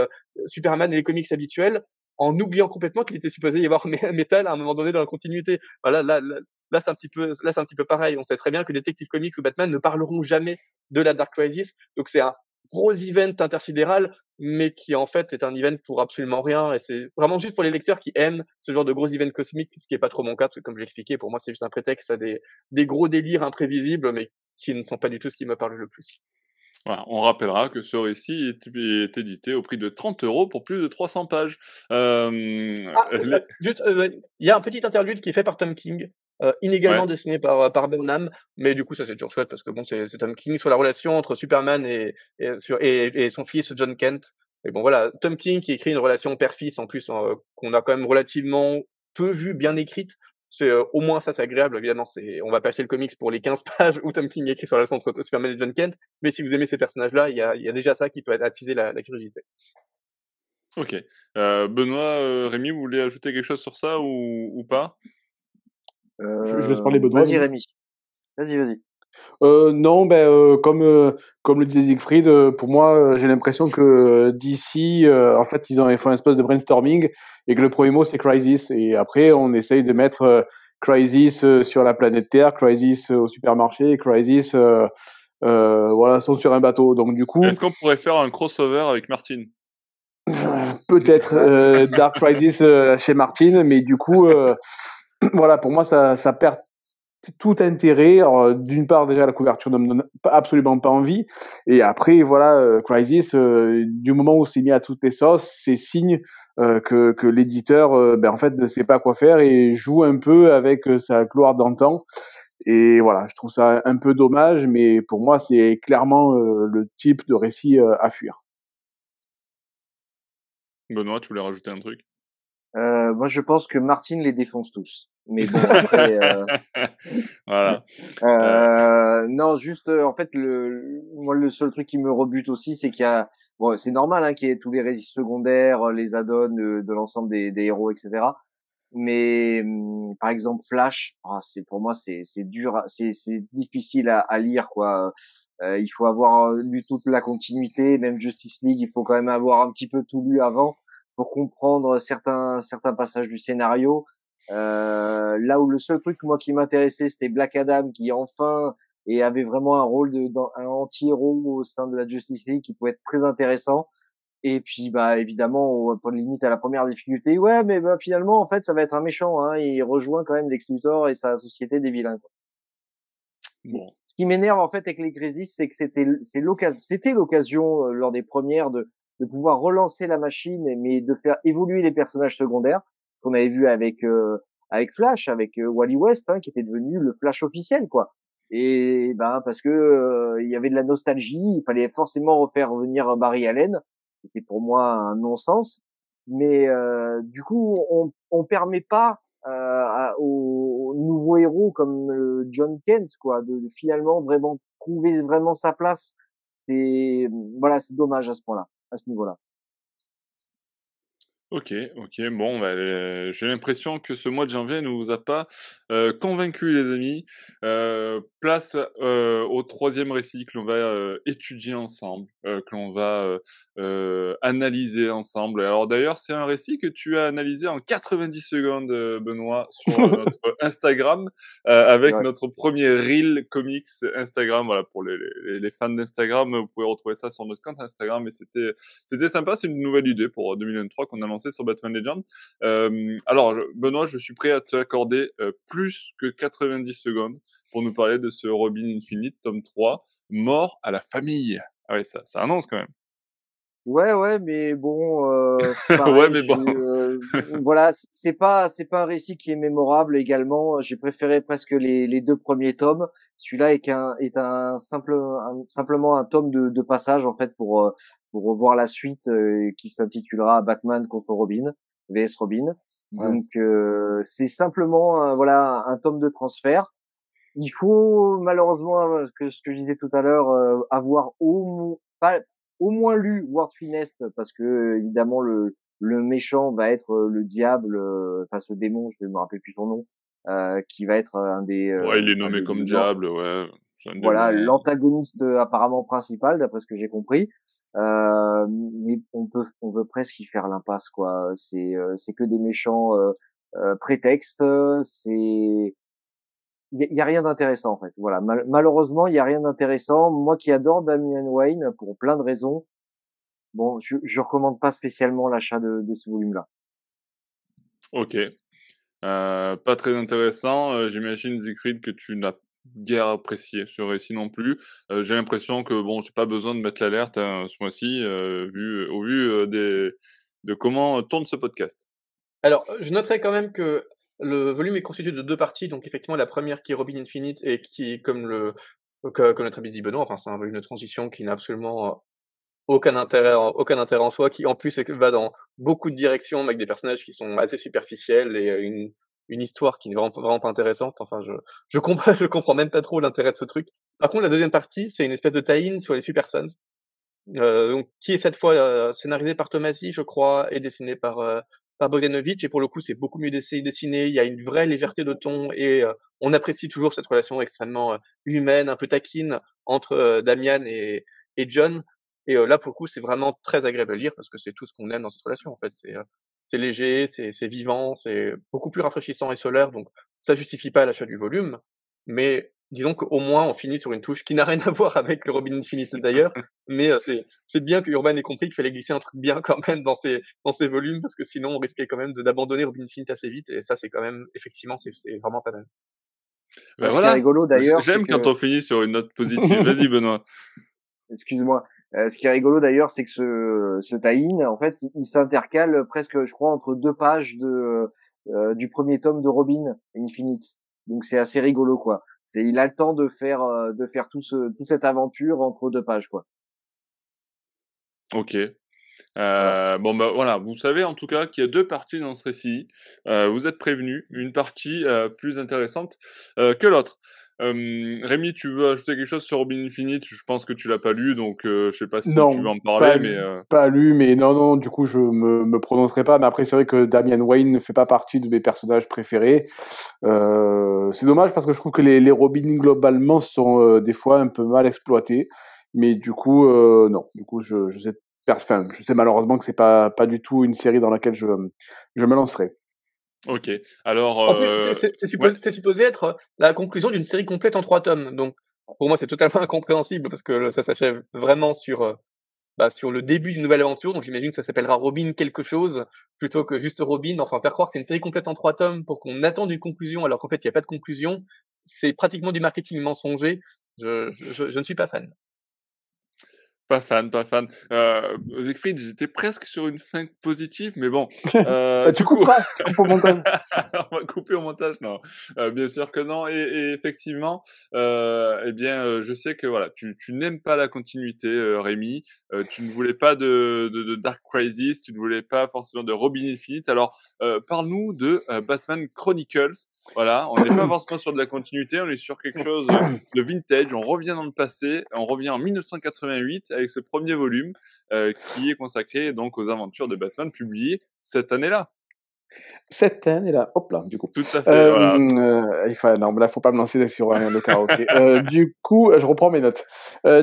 Superman et les comics habituels en oubliant complètement qu'il était supposé y avoir Metal [LAUGHS] à un moment donné dans la continuité. Voilà, là, là, là c'est un petit peu, là c'est un petit peu pareil. On sait très bien que Detective Comics ou Batman ne parleront jamais de la Dark Crisis. Donc c'est un gros event intersidéral, mais qui en fait est un event pour absolument rien. Et c'est vraiment juste pour les lecteurs qui aiment ce genre de gros event cosmique, ce qui est pas trop mon cas, parce que comme je l'expliquais, pour moi c'est juste un prétexte à des, des gros délires imprévisibles, mais qui ne sont pas du tout ce qui me parle le plus on rappellera que ce récit est, édité au prix de 30 euros pour plus de 300 pages. Euh, ah, juste, euh, il y a un petit interlude qui est fait par Tom King, euh, inégalement dessiné par, par Burnham, mais du coup ça c'est toujours chouette parce que bon c'est Tom King sur la relation entre Superman et, et, son fils John Kent. Et bon voilà, Tom King qui écrit une relation père-fils en plus qu'on a quand même relativement peu vu, bien écrite, c'est euh, au moins ça c'est agréable. Évidemment c'est on va passer le comics pour les 15 [LAUGHS] pages où Tom King écrit sur la entre Superman et John Kent. Mais si vous aimez ces personnages là il y a, y a déjà ça qui peut attiser la, la curiosité. Ok. Euh, Benoît euh, Rémi vous voulez ajouter quelque chose sur ça ou, ou pas? Euh, je, je laisse parler Benoît vas-y Rémi. Vas-y vas-y euh, non, ben euh, comme euh, comme le disait Siegfried, pour moi, j'ai l'impression que d'ici, en fait, ils ont fait un espèce de brainstorming et que le premier mot c'est crisis et après on essaye de mettre crisis sur la planète Terre, crisis au supermarché, crisis, voilà, sont sur un bateau. Donc du coup, est-ce qu'on pourrait faire un crossover avec Martin [LAUGHS] Peut-être Dark Crisis chez Martin, mais du coup, [CLEARS THROAT] voilà, pour moi ça ça perd tout intérêt. D'une part, déjà, la couverture ne me donne absolument pas envie. Et après, voilà, euh, Crisis, euh, du moment où c'est mis à toutes les sauces, c'est signe euh, que, que l'éditeur, ben, en fait, ne sait pas quoi faire et joue un peu avec sa gloire d'antan. Et voilà, je trouve ça un peu dommage, mais pour moi, c'est clairement le type de récit à fuir. Benoît, tu voulais rajouter un truc? Euh, moi, je pense que Martine les défonce tous. Mais bon, après, euh... [LAUGHS] voilà. Euh, non, juste, en fait, le, moi, le seul truc qui me rebute aussi, c'est qu'il y a, bon, c'est normal, hein, qu'il y ait tous les récits secondaires, les add-ons de, de l'ensemble des, des, héros, etc. Mais, hum, par exemple, Flash, ah, c'est pour moi, c'est, c'est dur, c'est, c'est difficile à, à lire, quoi. Euh, il faut avoir lu toute la continuité, même Justice League, il faut quand même avoir un petit peu tout lu avant pour comprendre certains certains passages du scénario. Euh, là où le seul truc moi qui m'intéressait c'était Black Adam qui enfin et avait vraiment un rôle de dans, un anti-héros au sein de la Justice League qui pouvait être très intéressant. Et puis bah évidemment pour limite à la première difficulté, ouais mais bah, finalement en fait ça va être un méchant. Hein, il rejoint quand même Lex Luthor et sa société des vilains. Quoi. Bon. Ce qui m'énerve en fait avec les Crisis, c'est que c'était c'est l'occasion, c'était l'occasion euh, lors des premières de de pouvoir relancer la machine, mais de faire évoluer les personnages secondaires qu'on avait vu avec euh, avec Flash, avec euh, Wally West, hein, qui était devenu le Flash officiel, quoi. Et ben parce que il y avait de la nostalgie, il fallait forcément refaire revenir Barry Allen, c'était pour moi un non-sens. Mais du coup, on on permet pas euh, aux, nouveaux héros comme euh, John Kent, quoi, de, finalement vraiment trouver vraiment sa place. C'est voilà, c'est dommage à ce point-là, à ce niveau-là. Ok, ok, bon, bah, euh, j'ai l'impression que ce mois de janvier ne vous a pas euh, convaincu, les amis. Euh, place au troisième récit que l'on va étudier ensemble, que l'on va analyser ensemble. Alors d'ailleurs, c'est un récit que tu as analysé en 90 secondes, Benoît, sur [LAUGHS] notre Instagram, avec notre premier reel comics Instagram. Voilà, pour les, les, les fans d'Instagram, vous pouvez retrouver ça sur notre compte Instagram. Et c'était, c'était sympa. C'est une nouvelle idée pour 2023 qu'on a sur Batman Legend. Euh, alors, Benoît, je suis prêt à te accorder euh, plus que 90 secondes pour nous parler de ce Robin Infinite, tome 3, mort à la famille. Ah ouais, ça, ça annonce quand même. Ouais, ouais, mais bon. Euh, [LAUGHS] ouais, mais bon. Euh, [LAUGHS] voilà, c'est pas, c'est pas un récit qui est mémorable également. J'ai préféré presque les, les deux premiers tomes. Celui-là est un, est un simple, simplement un tome de, de passage en fait pour, euh, pour revoir la suite euh, qui s'intitulera Batman contre Robin, vs Robin. Donc c'est simplement, voilà, un tome de transfert. Il faut malheureusement, que ce que je disais tout à l'heure, avoir au pas au moins lu World Finest parce que évidemment le le méchant va être euh, le diable, euh, enfin ce démon, je ne me rappelle plus son nom, euh, qui va être un des. ouais, il est nommé comme diable, ouais. Voilà l'antagoniste apparemment principal d'après ce que j'ai compris. Euh, mais on peut on veut presque y faire l'impasse quoi. C'est c'est que des méchants prétextes. C'est il y, a rien d'intéressant en fait. Voilà, malheureusement, il y a rien d'intéressant. Moi qui adore Damian Wayne pour plein de raisons, bon, je, je recommande pas spécialement l'achat de, de, ce volume-là. Ok, euh, pas très intéressant. Euh, J'imagine Siegfried que tu n'as guère apprécié ce récit non plus. Euh, J'ai l'impression que bon, j'ai pas besoin de mettre l'alerte hein, ce mois-ci, euh, vu au vu euh, des de comment tourne ce podcast. Alors, je noterai quand même que le volume est constitué de deux parties, donc effectivement la première qui est Robin Infinite et qui, comme le comme notre ami dit Benoît, enfin c'est un volume de transition qui n'a absolument aucun intérêt, aucun intérêt en soi, qui en plus va dans beaucoup de directions avec des personnages qui sont assez superficiels et euh, une, une histoire qui n'est vraiment, vraiment pas intéressante. Enfin, je je comprends [LAUGHS] je comprends même pas trop l'intérêt de ce truc. Par contre, la deuxième partie, c'est une espèce de tie-in sur les Super Sons, euh, donc qui est cette fois euh, scénarisé par Tomasi, je crois, et dessiné par euh, par Bogdanovich et pour le coup c'est beaucoup mieux dessiné, il y a une vraie légèreté de ton et euh, on apprécie toujours cette relation extrêmement euh, humaine, un peu taquine entre euh, Damian et, et John. Et là pour le coup c'est vraiment très agréable à lire parce que c'est tout ce qu'on aime dans cette relation en fait, c'est léger, c'est vivant, c'est beaucoup plus rafraîchissant et solaire. Donc ça justifie pas l'achat du volume mais disons qu'au moins on finit sur une touche qui n'a rien à [LAUGHS] voir avec le Robin Infinite d'ailleurs, mais euh, c'est c'est bien que Urban ait compris qu'il fallait glisser un truc bien quand même dans ses dans ses volumes parce que sinon on risquait quand même d'abandonner Robin Infinite assez vite et ça c'est quand même effectivement c'est c'est vraiment pas mal. Ben voilà. rigolo d'ailleurs. J'aime quand on finit sur une note positive. Vas-y [LAUGHS] Benoît. Excuse-moi. Euh, ce qui est rigolo d'ailleurs, c'est que ce, ce tie en fait, il s'intercale presque, je crois, entre deux pages de euh, du premier tome de Robin Infinite. Donc c'est assez rigolo, quoi c'est il a le temps de faire euh, de faire tout ce toute cette aventure entre deux pages quoi. Ok. Euh, bon bah voilà, vous savez en tout cas qu'il y a deux parties dans ce récit. Euh, vous êtes prévenus, une partie euh, plus intéressante que l'autre. Euh, Rémi, tu veux ajouter quelque chose sur Robin Infinite? Je pense que tu l'as pas lu, donc euh, je sais pas si tu veux en parler, pas, mais euh... pas lu, mais non, non. Du coup, je me, me prononcerai pas. Mais après, c'est vrai que Damian Wayne ne fait pas partie de mes personnages préférés. Euh, c'est dommage parce que je trouve que les, les Robin globalement sont euh, des fois un peu mal exploités. Mais du coup, euh, non. Du coup, je, je sais, enfin, je sais malheureusement que c'est pas pas du tout une série dans laquelle je je me lancerai. Ok. Alors, euh... c'est supposé, ouais. supposé, être la conclusion d'une série complète en trois tomes. Donc, pour moi, c'est totalement [LAUGHS] incompréhensible parce que ça s'achève vraiment sur euh, bah, sur le début d'une nouvelle aventure. Donc, j'imagine que ça s'appellera Robin quelque chose plutôt que juste Robin. Enfin, faire croire que c'est une série complète en trois tomes pour qu'on attende une conclusion alors qu'en fait, il n'y a pas de conclusion. c'est pratiquement du marketing mensonger. Je, je, je ne suis pas fan. Pas fan, pas fan. Euh, Siegfried, j'étais presque sur une fin positive, mais bon. [LAUGHS] Euh, tu coupes pas, au montage. [LAUGHS] on va couper au montage, non. Euh, bien sûr que non. Et, et effectivement, euh, eh bien, euh, je sais que voilà, tu, tu n'aimes pas la continuité, euh, Rémi. Euh, tu ne voulais pas de, de, de, Dark Crisis, tu ne voulais pas forcément de Robin Infinite. Alors, parle-nous de Batman Chronicles. Voilà, on n'est pas forcément sur de la continuité, on est sur quelque chose de vintage. On revient dans le passé, on revient en 1988 avec ce premier volume euh, qui est consacré donc aux aventures de Batman publiées cette année-là. Cette année-là, hop là, du coup. Tout à fait. Euh, voilà. euh, il faut, non, là, faut pas me lancer sur un le karaoké. euh, du coup, je reprends mes notes.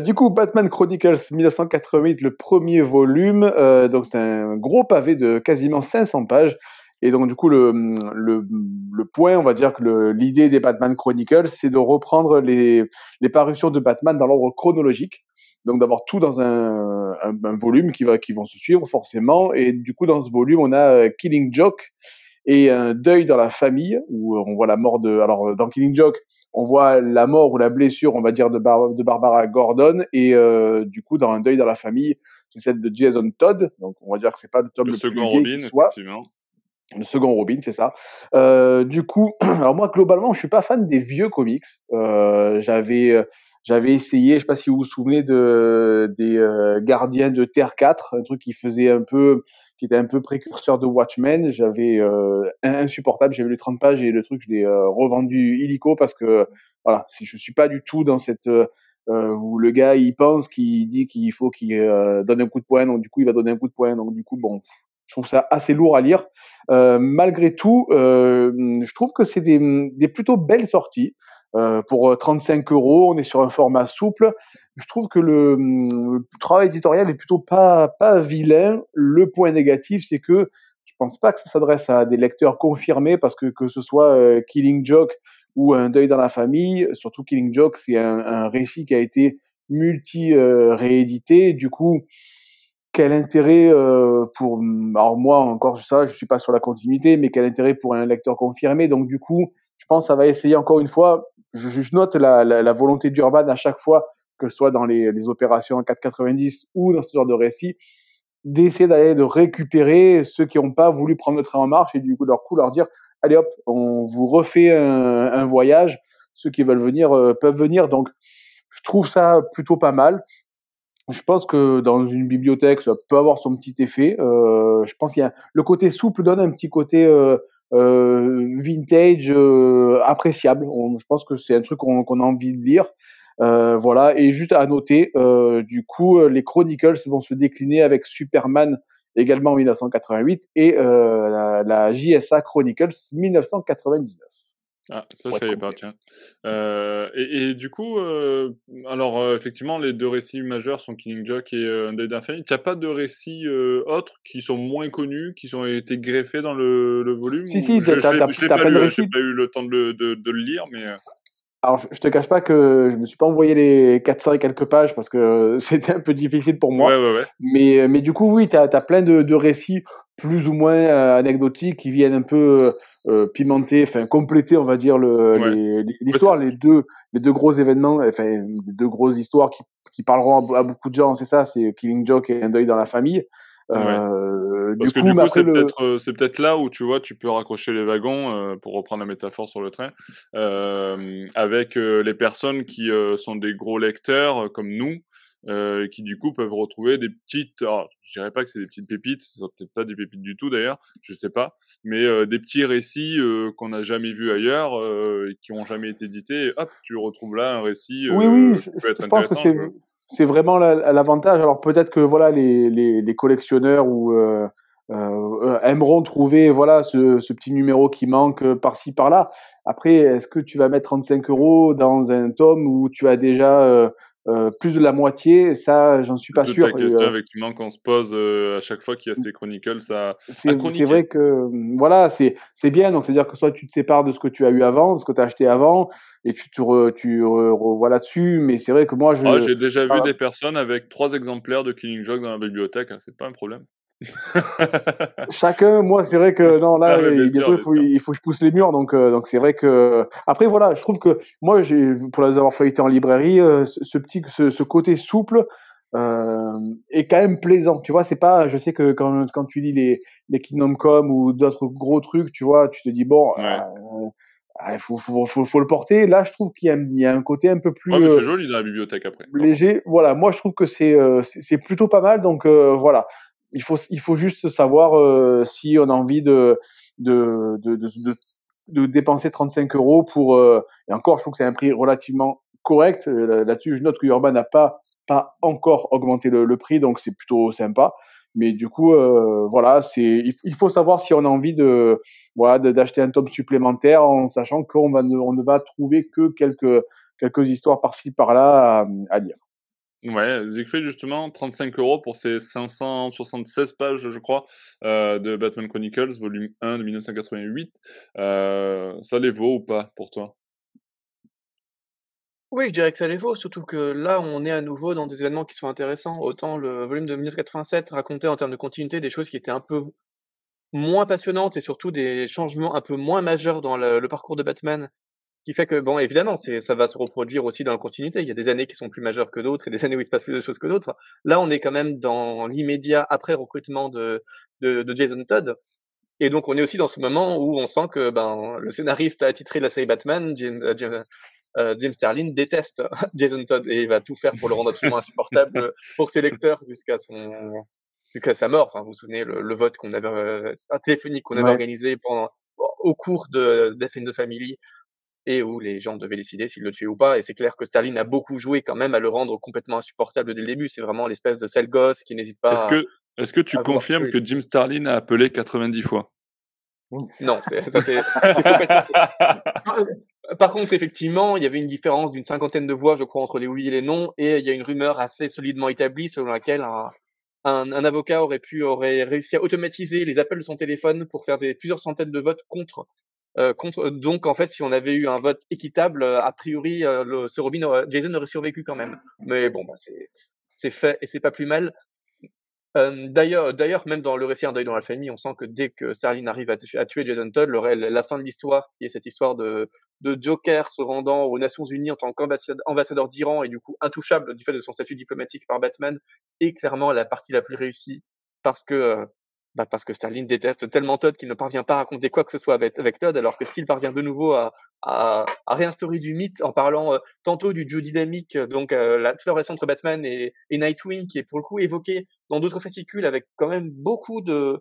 Du coup, Batman Chronicles 1988, le premier volume. Donc, c'est un gros pavé de quasiment 500 pages. Et donc, du coup, le, le, le point, on va dire que l'idée des Batman Chronicles, c'est de reprendre les, les parutions de Batman dans l'ordre chronologique. Donc d'avoir tout dans un, un, un, volume qui va qui vont se suivre forcément. Et du coup dans ce volume on a Killing Joke et un deuil dans la famille où on voit la mort de alors dans Killing Joke on voit la mort ou la blessure on va dire de, Bar de Barbara Gordon. Et euh, du coup dans un deuil dans la famille c'est celle de Jason Todd. Donc on va dire que c'est pas le tome le, le second plus Robin, qui soit le second Robin, c'est ça. Euh, du coup, [CLEARS THROAT] alors moi globalement, je suis pas fan des vieux comics. Euh, j'avais j'avais essayé, je sais pas si vous vous souvenez de des euh, Gardiens de Terre 4, un truc qui faisait un peu, qui était un peu précurseur de Watchmen. J'avais euh, insupportable, j'avais les 30 pages et le truc je l'ai euh, revendu illico parce que voilà, je suis pas du tout dans cette euh, où le gars il pense qu'il dit qu'il faut qu'il donne un coup de poing, donc du coup il va donner un coup de poing, donc du coup bon, je trouve ça assez lourd à lire. Euh, malgré tout, euh, je trouve que c'est des, des, plutôt belles sorties. Euh, pour 35 euros, on est sur un format souple. Je trouve que le, le travail éditorial est plutôt pas pas vilain. Le point négatif, c'est que je pense pas que ça s'adresse à des lecteurs confirmés parce que que ce soit euh, Killing Joke ou Un deuil dans la famille, surtout Killing Joke, c'est un, un, récit qui a été multi réédité. Du coup, quel intérêt euh, pour alors moi encore ça je suis pas sur la continuité mais quel intérêt pour un lecteur confirmé? Donc du coup je pense que ça va essayer encore une fois je, je note la, la, la volonté d'Urban à chaque fois que ce soit dans les, les opérations en 4,90 ou dans ce genre de récit d'essayer d'aller de récupérer ceux qui n'ont pas voulu prendre le train en marche et du coup leur coup leur dire allez hop on vous refait un, un voyage. Ceux qui veulent venir euh, peuvent venir. Donc je trouve ça plutôt pas mal je pense que dans une bibliothèque, ça peut avoir son petit effet. Euh, je pense qu'il y a le côté souple donne un petit côté euh, euh, vintage appréciable. Je pense que c'est un truc qu'on qu a envie de lire. Voilà. Et juste à noter, du coup, les Chronicles vont se décliner avec Superman également en 1988 et la, la JSA Chronicles 1999. Ah, ça, je savais pas, tiens. Euh, et, et, du coup, euh, alors, euh, effectivement, les deux récits majeurs sont Killing Joke et euh, Undead Infinite. Tu pas de récits autres qui sont moins connus, qui ont été greffés dans le, le volume Si, si, t'as pas, pas, lu, hein, pas eu le temps de le, de, de le lire, mais... Alors, je te cache pas que je me suis pas envoyé les 400 et quelques pages parce que [LAUGHS] c'était un peu difficile pour moi. Ouais, ouais, ouais. Mais, mais du coup, oui, tu as, plein de, de récits plus ou moins anecdotiques qui viennent un peu euh, pimenter, enfin compléter, on va dire le Ouais. l'histoire, Ouais, les deux les deux gros événements, enfin les deux grosses histoires qui, qui parleront à, à beaucoup de gens, c'est ça, c'est Killing Joke et Un deuil dans la famille. Euh, Parce du coup, du coup, c'est le... peut-être euh, c'est peut-être là où tu vois, tu peux raccrocher les wagons euh, pour reprendre la métaphore sur le train, euh, avec euh, les personnes qui euh, sont des gros lecteurs comme nous, euh, qui du coup peuvent retrouver des petites, alors, je dirais pas que c'est des petites pépites, ce sont peut-être pas des pépites du tout d'ailleurs, je sais pas, mais euh, des petits récits euh, qu'on n'a jamais vus ailleurs et qui ont jamais été édités. Et hop, tu retrouves là un récit. oui, oui, je, pense que c'est c'est vraiment la- l'avantage. Alors peut-être que voilà les, les, les collectionneurs ou euh, aimeront trouver voilà ce, ce petit numéro qui manque par-ci par-là. Après, est-ce que tu vas mettre 35 euros dans un tome où tu as déjà euh, euh, plus de la moitié Ça, j'en suis pas de sûr. ta question, euh, effectivement, qu'on se pose euh, à chaque fois qu'il y a ces chronicles à c'est vrai que voilà c'est c'est bien donc c'est à dire que soit tu te sépares de ce que tu as eu avant de ce que tu as acheté avant et tu te re, tu re- revois là-dessus mais c'est vrai que moi je Ah, j'ai déjà vu voilà. des personnes avec trois exemplaires de Killing Joke dans la bibliothèque, hein, c'est pas un problème. [LAUGHS] Chacun, moi, c'est vrai que non, là, il, faut, il, faut, que je pousse les murs, donc euh, donc c'est vrai que après voilà, je trouve que moi, j'ai pour les avoir feuilleté en librairie, euh, ce, petit, ce, ce, côté souple euh, est quand même plaisant. Tu vois, c'est pas, je sais que quand quand tu lis les les Kingdom Come ou d'autres gros trucs, tu vois, tu te dis bon. Il faut, faut, faut, faut, le porter. Là, je trouve qu'il y, y, a un côté un peu plus. Ouais, c'est joli dans la bibliothèque après. Léger. Voilà, moi je trouve que c'est c'est plutôt pas mal. Donc voilà, il faut, il faut juste savoir euh, si on a envie de, de, de, de, de dépenser 35 euros pour. Euh, et encore, je trouve que c'est un prix relativement correct. Euh, là-dessus, je note que Urban n'a pas, pas encore augmenté le, prix, donc c'est plutôt sympa. Mais du coup, euh, voilà, c'est il, faut savoir si on a envie de voilà d'acheter un tome supplémentaire en sachant qu'on va ne, on ne va trouver que quelques quelques histoires par-ci par-là à, à lire. Ouais, Siegfried, justement, 35 euros pour ces 576 pages, je crois, euh, de Batman Chronicles, volume 1 de 1988. Euh, ça les vaut ou pas pour toi? Oui, je dirais que ça les vaut, surtout que là, on est à nouveau dans des événements qui sont intéressants. Autant le volume de 1987 racontait en termes de continuité des choses qui étaient un peu moins passionnantes et surtout des changements un peu moins majeurs dans le parcours de Batman qui fait que, bon, évidemment, c'est, ça va se reproduire aussi dans la continuité. Il y a des années qui sont plus majeures que d'autres et des [LAUGHS] années où il se passe plus de choses que d'autres. Là, on est quand même dans l'immédiat après recrutement de, de, de, Jason Todd. Et donc, on est aussi dans ce moment où on sent que ben, le scénariste a titré la série Batman, James, euh, James, euh, James Sterling, déteste [LAUGHS] Jason Todd et il va tout faire pour le rendre absolument insupportable [LAUGHS] pour ses lecteurs jusqu'à son jusqu'à sa mort. Enfin, vous vous souvenez le, le vote qu'on avait euh, téléphonique qu'on avait organisé pendant au cours de Death in the Family et où les gens devaient décider s'ils le tuaient ou pas. Et c'est clair que Sterling a beaucoup joué quand même à le rendre complètement insupportable dès le début. C'est vraiment l'espèce de sale gosse qui n'hésite pas. Est-ce que, est-ce que tu confirmes que Jim Sterling a appelé 90 fois? Non, c'est, complètement. [LAUGHS] Par contre, effectivement, il y avait une différence d'une cinquantaine de voix, je crois, entre les oui et les non, et il y a une rumeur assez solidement établie selon laquelle un, un, un, avocat aurait pu aurait réussi à automatiser les appels de son téléphone pour faire des plusieurs centaines de votes contre euh, contre, donc en fait, si on avait eu un vote équitable, euh, a priori, euh, le, ce Robin, Jason aurait survécu quand même. Mais bon, bah, c'est fait et c'est pas plus mal. d'ailleurs, d'ailleurs, même dans le récit Un deuil dans la famille, on sent que dès que Sterling arrive à, tuer Jason Todd, le, la fin de l'histoire, qui est cette histoire de, de Joker se rendant aux Nations Unies en tant qu'ambassadeur d'Iran et du coup intouchable du fait de son statut diplomatique par Batman, est clairement la partie la plus réussie parce que bah parce que Sterling déteste tellement Todd qu'il ne parvient pas à raconter quoi que ce soit avec, avec Todd, alors que s'il parvient de nouveau à, à, à, réinstaurer du mythe en parlant euh, tantôt du duo dynamique, euh, donc euh, la, relation entre Batman et, et, Nightwing, qui est pour le coup évoqué dans d'autres fascicules avec quand même beaucoup de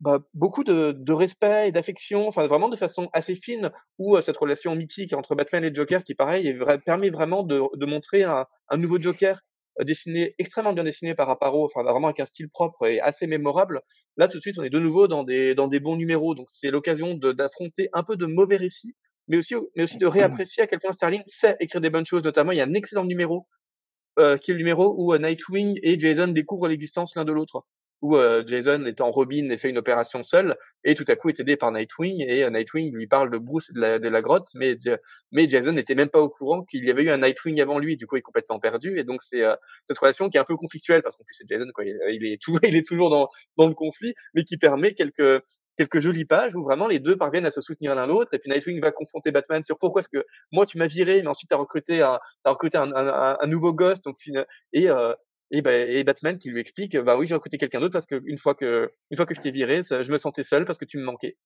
bah, beaucoup de, de respect et d'affection, enfin vraiment de façon assez fine, où cette relation mythique entre Batman et Joker, qui pareil, est permet vraiment de, de montrer un, un nouveau Joker dessiné, extrêmement bien dessiné par Aparo, enfin vraiment avec un style propre et assez mémorable. Là, tout de suite, on est de nouveau dans des, dans des bons numéros. Donc, c'est l'occasion d'affronter un peu de mauvais récits, mais aussi, mais aussi de réapprécier à quel point Sterling sait écrire des bonnes choses. Notamment, il y a un excellent numéro, euh, qui est le numéro où euh, Nightwing et Jason découvrent l'existence l'un de l'autre où euh, Jason étant Robin et fait une opération seul et tout à coup est aidé par Nightwing et euh, Nightwing lui parle de Bruce de la, de la grotte mais mais Jason n'était même pas au courant qu'il y avait eu un Nightwing avant lui du coup il est complètement perdu et donc c'est euh, cette relation qui est un peu conflictuelle parce qu'en plus c'est Jason quoi il, est tout, [LAUGHS] il est toujours dans dans le conflit mais qui permet quelques quelques jolies pages où vraiment les deux parviennent à se soutenir l'un l'autre et puis Nightwing va confronter Batman sur pourquoi est-ce que moi tu m'as viré mais ensuite t'as recruté un as recruté un, un, un, nouveau gosse donc et euh, et, bah, et Batman qui lui explique, bah oui, j'ai recruté quelqu'un d'autre parce que une fois que, une fois que je t'ai viré, je me sentais seul parce que tu me manquais.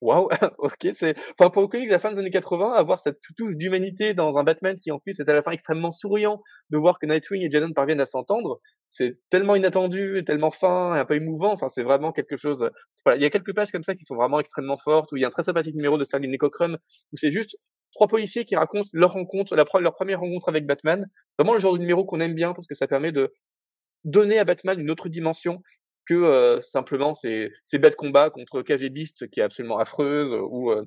Waouh, [LAUGHS] ok, c'est, enfin pour le comics de la fin des années 80, avoir cette touche d'humanité dans un Batman qui en plus est à la fin extrêmement souriant de voir que Nightwing et Jason parviennent à s'entendre, c'est tellement inattendu, tellement fin, et un peu émouvant. Enfin, c'est vraiment quelque chose. Voilà, il y a quelques pages comme ça qui sont vraiment extrêmement fortes où il y a un très sympathique numéro de Sterling Cochran où c'est juste trois policiers qui racontent leur rencontre, la, leur première rencontre avec Batman. Vraiment le genre de numéro qu'on aime bien parce que ça permet de donner à Batman une autre dimension que euh, simplement ces, ces bêtes combats contre KG Beast qui est absolument affreuse ou euh,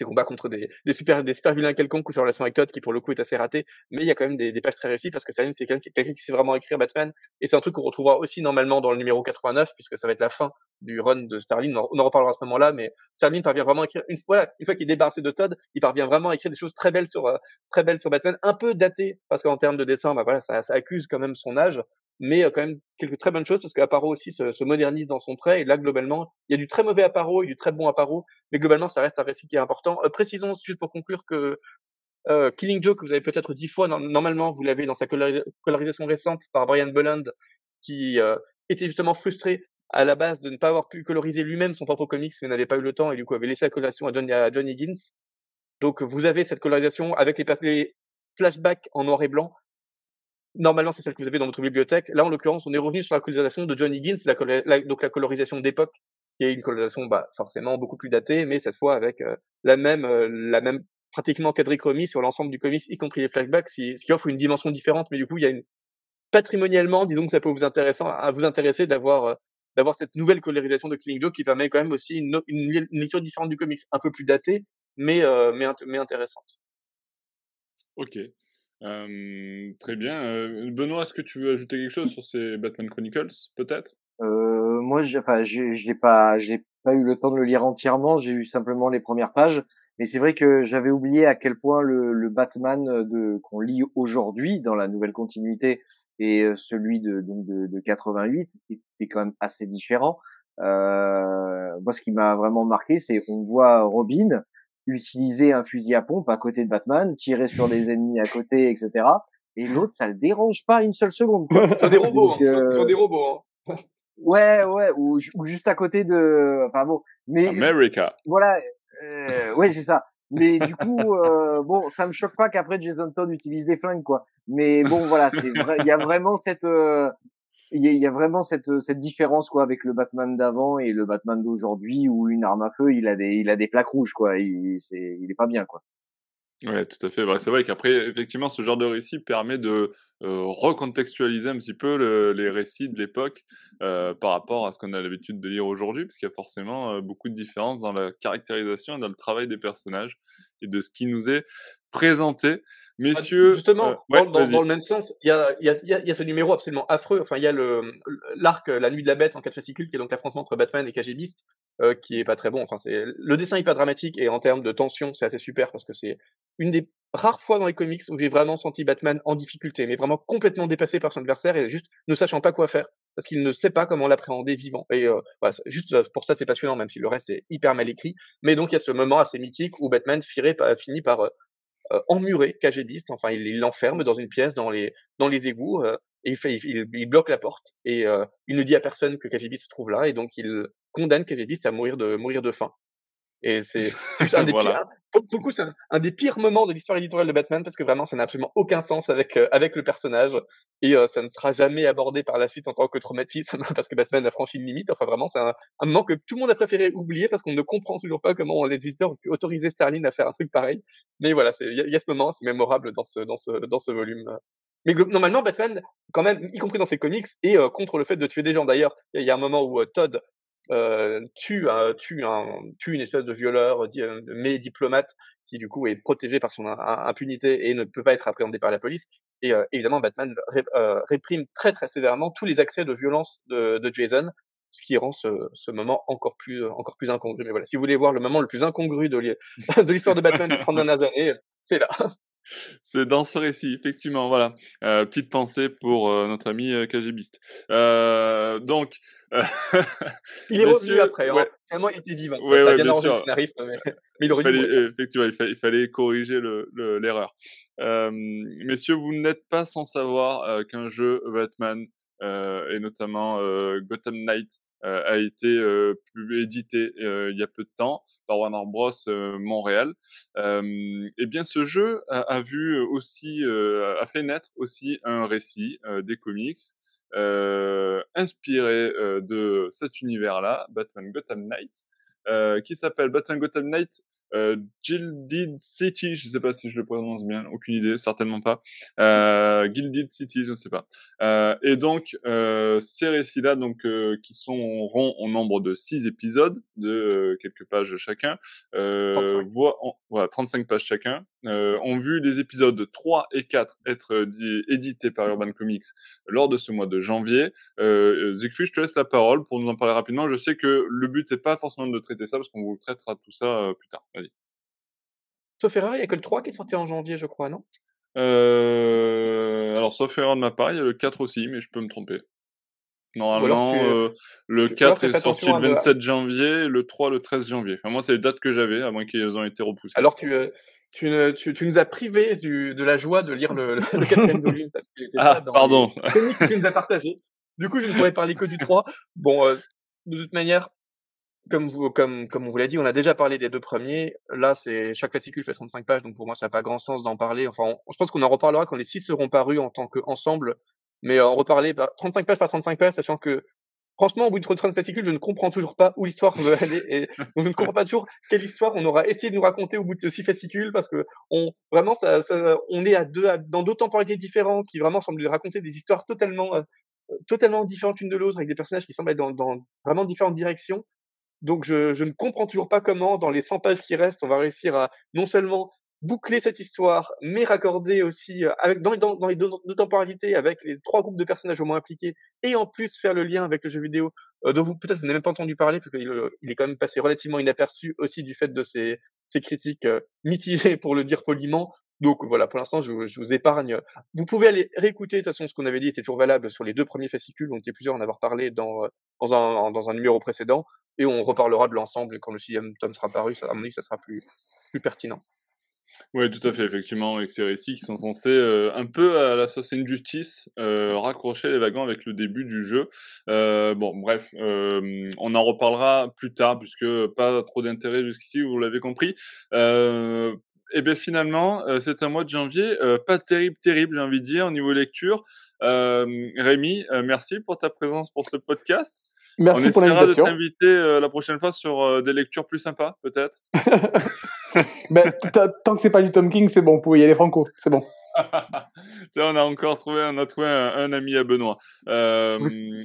ses combats contre des, super, des super vilains quelconques ou sur relation avec Todd qui pour le coup est assez raté. Mais il y a quand même des, des pages très réussies parce que Sterling c'est quelqu'un qui sait vraiment écrire Batman et c'est un truc qu'on retrouvera aussi normalement dans le numéro 89 puisque ça va être la fin du run de Sterling. On en reparlera à ce moment-là, mais Sterling parvient vraiment à écrire une fois, une fois qu'il est débarrassé de Todd, il parvient vraiment à écrire des choses très belles sur, euh, très belles sur Batman, un peu datées parce qu'en termes de dessin, bah voilà, ça accuse quand même son âge, mais quand même quelques très bonnes choses parce qu'Aparo aussi se, se, modernise dans son trait. Et là, globalement, il y a du très mauvais Aparo et du très bon Aparo, mais globalement, ça reste un récit qui est important. précisons juste pour conclure que euh, Killing Joke, vous avez peut-être dix fois, normalement, vous l'avez dans sa colorisation récente par Brian Bolland, qui euh, était justement frustré à la base de ne pas avoir pu coloriser lui-même son propre comics, mais n'avait pas eu le temps et du coup avait laissé la colorisation à John, à John Higgins. Donc vous avez cette colorisation avec les, les flashbacks en noir et blanc. Normalement, c'est celle que vous avez dans votre bibliothèque. Là, en l'occurrence, on est revenu sur la colorisation de John Higgins, donc la colorisation d'époque, qui est une colorisation bah, forcément beaucoup plus datée, mais cette fois avec euh, la même, la même pratiquement quadrichromie sur l'ensemble du comics, y compris les flashbacks, ce qui offre une dimension différente. Mais du coup, il y a une patrimonialement, disons que ça peut vous intéresser, à vous intéresser d'avoir euh, d'avoir cette nouvelle colorisation de Killing Joke qui permet quand même aussi une, une, lecture différente du comics, un peu plus datée, mais euh, mais, mais intéressante. Ok. Très bien. Euh, Benoît, est-ce que tu veux ajouter quelque chose sur ces Batman Chronicles, peut-être? Euh, Moi, enfin, je n'ai pas, j'ai pas eu le temps de le lire entièrement. J'ai eu simplement les premières pages. Mais c'est vrai que j'avais oublié à quel point le, le Batman qu'on lit aujourd'hui dans la nouvelle continuité et celui de donc de, de 88 est quand même assez différent. Euh, moi, ce qui m'a vraiment marqué, c'est on voit Robin utiliser un fusil à pompe à côté de Batman, tirer sur des [LAUGHS] ennemis à côté, etc. Et l'autre, ça le dérange pas une seule seconde. [LAUGHS] Sur des robots, hein. euh... sur des robots. Hein. [LAUGHS] Ouais, ouais, ou, ou, juste à côté de, enfin bon, mais America. Voilà, euh, ouais, c'est ça. Mais du coup, euh, bon, ça me choque pas qu'après Jason Todd utilise des flingues, quoi. Mais bon, voilà, c'est vrai. Il y a vraiment cette, euh, il y, a vraiment cette cette différence, quoi, avec le Batman d'avant et le Batman d'aujourd'hui, où une arme à feu, il a des, il a des plaques rouges, quoi. Il, c'est, il est pas bien, quoi. Ouais, tout à fait. Bah, c'est vrai qu'après, effectivement, ce genre de récit permet de euh, recontextualiser un petit peu le, les récits de l'époque euh, par rapport à ce qu'on a l'habitude de lire aujourd'hui, parce qu'il y a forcément euh, beaucoup de différences dans la caractérisation et dans le travail des personnages et de ce qui nous est présenté. Ah, Messieurs, justement, dans, dans, le même sens, il y a, y, a, y a ce numéro absolument affreux. Enfin, il y a l'arc La Nuit de la Bête en quatre fascicules, qui est donc l'affrontement entre Batman et KG Beast, qui est pas très bon. Enfin, c'est le dessin est hyper dramatique et en termes de tension, c'est assez super parce que c'est une des rares fois dans les comics où j'ai vraiment senti Batman en difficulté, mais vraiment complètement dépassé par son adversaire et juste ne sachant pas quoi faire parce qu'il ne sait pas comment l'appréhender vivant. Et euh, voilà, juste euh, pour ça, c'est passionnant, même si le reste est hyper mal écrit. Mais donc il y a ce moment assez mythique où Batman finit par euh, euh, emmurer KGBiste, enfin il l'enferme dans une pièce dans les dans les égouts euh, et il, fait, il, il, bloque la porte et il ne dit à personne que KGBiste se trouve là et donc il condamne KGBiste à mourir de mourir de faim. Et c'est [LAUGHS] un des pires, pour, beaucoup, c'est un, des pires moments de l'histoire éditoriale de Batman parce que vraiment, ça n'a absolument aucun sens avec euh, avec le personnage et euh, ça ne sera jamais abordé par la suite en tant que traumatisme [LAUGHS] parce que Batman a franchi une limite. Enfin, vraiment, c'est un, un, moment que tout le monde a préféré oublier parce qu'on ne comprend toujours pas comment les éditeurs ont pu autoriser Starlin à faire un truc pareil. Mais voilà, il y, y, a ce moment, c'est mémorable dans ce dans ce dans ce volume. Mais normalement, Batman, quand même, y compris dans ses comics, est euh, contre le fait de tuer des gens. D'ailleurs, il y, a un moment où Todd euh, tue, tue, tue une espèce de violeur, euh, mais diplomate, qui du coup est protégé par son impunité et ne peut pas être appréhendé par la police. Et euh, évidemment, Batman euh, réprime très très sévèrement tous les accès de violence de, Jason, ce qui rend ce, ce, moment encore plus encore plus incongru. Mais voilà, si vous voulez voir le moment le plus incongru de [LAUGHS] l'histoire de Batman des 30 dernières années, c'est là. C'est dans ce récit, effectivement, voilà. Euh, petite pensée pour euh, notre ami euh, KGBiste. Euh, donc, [LAUGHS] il est revenu après. Hein. Ouais. il était vivant. Ouais, ouais, bien sûr. Scénariste, mais, [LAUGHS] mais il, il fallait, effectivement, il fallait, il fallait corriger l'erreur. Le, messieurs, vous n'êtes pas sans savoir qu'un jeu Batman et notamment Gotham Knight a été euh, édité euh, il y a peu de temps par Warner Bros Montréal. et bien ce jeu a, a vu aussi a fait naître aussi un récit des comics euh, inspiré euh, de cet univers-là, Batman Gotham Knight, euh, qui s'appelle Batman Gotham Knight euh, Gilded City, je sais pas si je le prononce bien, aucune idée, certainement pas. Euh, Gilded City, je ne sais pas. Euh, et donc euh, ces récits-là, donc euh, qui sont ronds en nombre de six épisodes de euh, quelques pages chacun, voient, voilà 35 pages chacun, ont vu les épisodes 3 et 4 être édités par Urban Comics lors de ce mois de janvier. Euh, je te laisse la parole pour nous en parler rapidement. Je sais que le but c'est pas forcément de traiter ça parce qu'on vous traitera tout ça plus tard. Sauf erreur, il n'y a que le 3 qui est sorti en janvier, je crois, non? Euh, Alors, sauf erreur de ma part, il y a le 4 aussi, mais je peux me tromper. Normalement, euh, le 4 est sorti le 27 janvier, le 3 le 13 janvier. Enfin, moi, c'est les dates que j'avais, à moins qu'ils ont été repoussés. Alors, tu, euh, tu, tu, tu, nous as privé du, de la joie de lire le, le, quatrième [LAUGHS] volume. Parce ah, pardon. que tu nous as partagé. Du coup, je ne pourrais parler que du 3. Bon, euh, de toute manière, comme, vous, comme, comme on vous l'a dit, on a déjà parlé des deux premiers. Là, c'est chaque fascicule fait 35 pages, donc pour moi, ça n'a pas grand sens d'en parler. Enfin, je pense qu'on en reparlera quand les six seront parus en tant qu'ensemble mais en reparler 35 pages par 35 pages, sachant que franchement, au bout de 30 fascicules, je ne comprends toujours pas où l'histoire veut aller et [LAUGHS] je ne comprends pas toujours quelle histoire on aura essayé de nous raconter au bout de ces six fascicules parce que on vraiment ça, ça on est à deux dans deux temporalités différentes qui vraiment semblent raconter des histoires totalement euh, totalement différentes l'une de l'autre avec des personnages qui semblent être dans, dans vraiment différentes directions. Donc je, je ne comprends toujours pas comment dans les 100 pages qui restent, on va réussir à non seulement boucler cette histoire, mais raccorder aussi euh, avec dans, dans, dans les deux, temporalités avec les trois groupes de personnages au moins impliqués, et en plus faire le lien avec le jeu vidéo euh, dont vous peut-être vous n'avez même pas entendu parler parce qu'il euh, il est quand même passé relativement inaperçu aussi du fait de ses, ses critiques mitigées pour le dire poliment. Donc voilà, pour l'instant, je, je, vous épargne. Vous pouvez aller réécouter, de toute façon, ce qu'on avait dit était toujours valable sur les deux premiers fascicules. On était plusieurs en avoir parlé dans, dans, un, dans un numéro précédent. Et on reparlera de l'ensemble quand le sixième tome sera paru. Ça, à mon avis, ça sera plus, plus pertinent. Oui, tout à fait, effectivement, avec ces récits qui sont censés euh, un peu à la sauce Injustice euh, raccrocher les wagons avec le début du jeu. Euh, bon, bref, on en reparlera plus tard puisque pas trop d'intérêt jusqu'ici, vous l'avez compris. Euh, et bien finalement, c'est un mois de janvier, pas terrible, terrible, j'ai envie de dire, au niveau lecture. Rémi, merci pour ta présence pour ce podcast. Merci On pour l'invitation. de t'inviter la prochaine fois sur des lectures plus sympas, peut-être. [LAUGHS] ben, tant que c'est pas du Tom King, c'est bon, vous pouvez y aller franco, c'est bon. [LAUGHS] on a encore trouvé, on a trouvé un, ami à Benoît. Euh... [LAUGHS]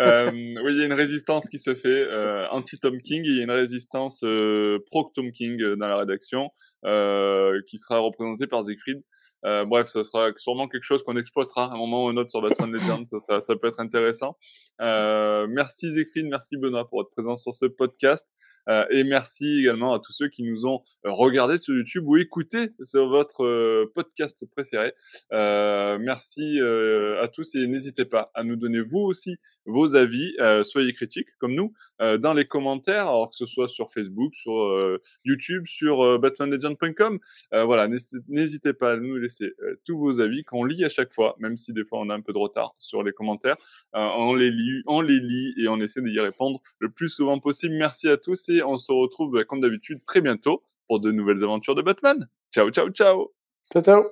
euh, oui, il y a une résistance qui se fait euh, anti-Tom King, il y a une résistance euh, pro-Tom King euh, dans la rédaction euh, qui sera représentée par Siegfried. Euh, bref, ça sera sûrement quelque chose qu'on exploitera à un moment ou un autre sur Batman Legends. Ça, ça, ça, peut être intéressant. Euh, merci Siegfried, merci Benoît pour votre présence sur ce podcast. Euh, et merci également à tous ceux qui nous ont euh, regardé sur YouTube ou écouté sur votre euh, podcast préféré. merci à tous et n'hésitez pas à nous donner vous aussi vos avis. soyez critiques comme nous dans les commentaires, alors que ce soit sur Facebook, sur YouTube, sur batmanlegend.com. voilà, n'hésitez pas à nous laisser tous vos avis qu'on lit à chaque fois, même si des fois on a un peu de retard sur les commentaires. on les lit, on les lit et on essaie d'y répondre le plus souvent possible. Merci à tous et on se retrouve comme d'habitude très bientôt pour de nouvelles aventures de Batman. Ciao, ciao, ciao. Ciao, ciao.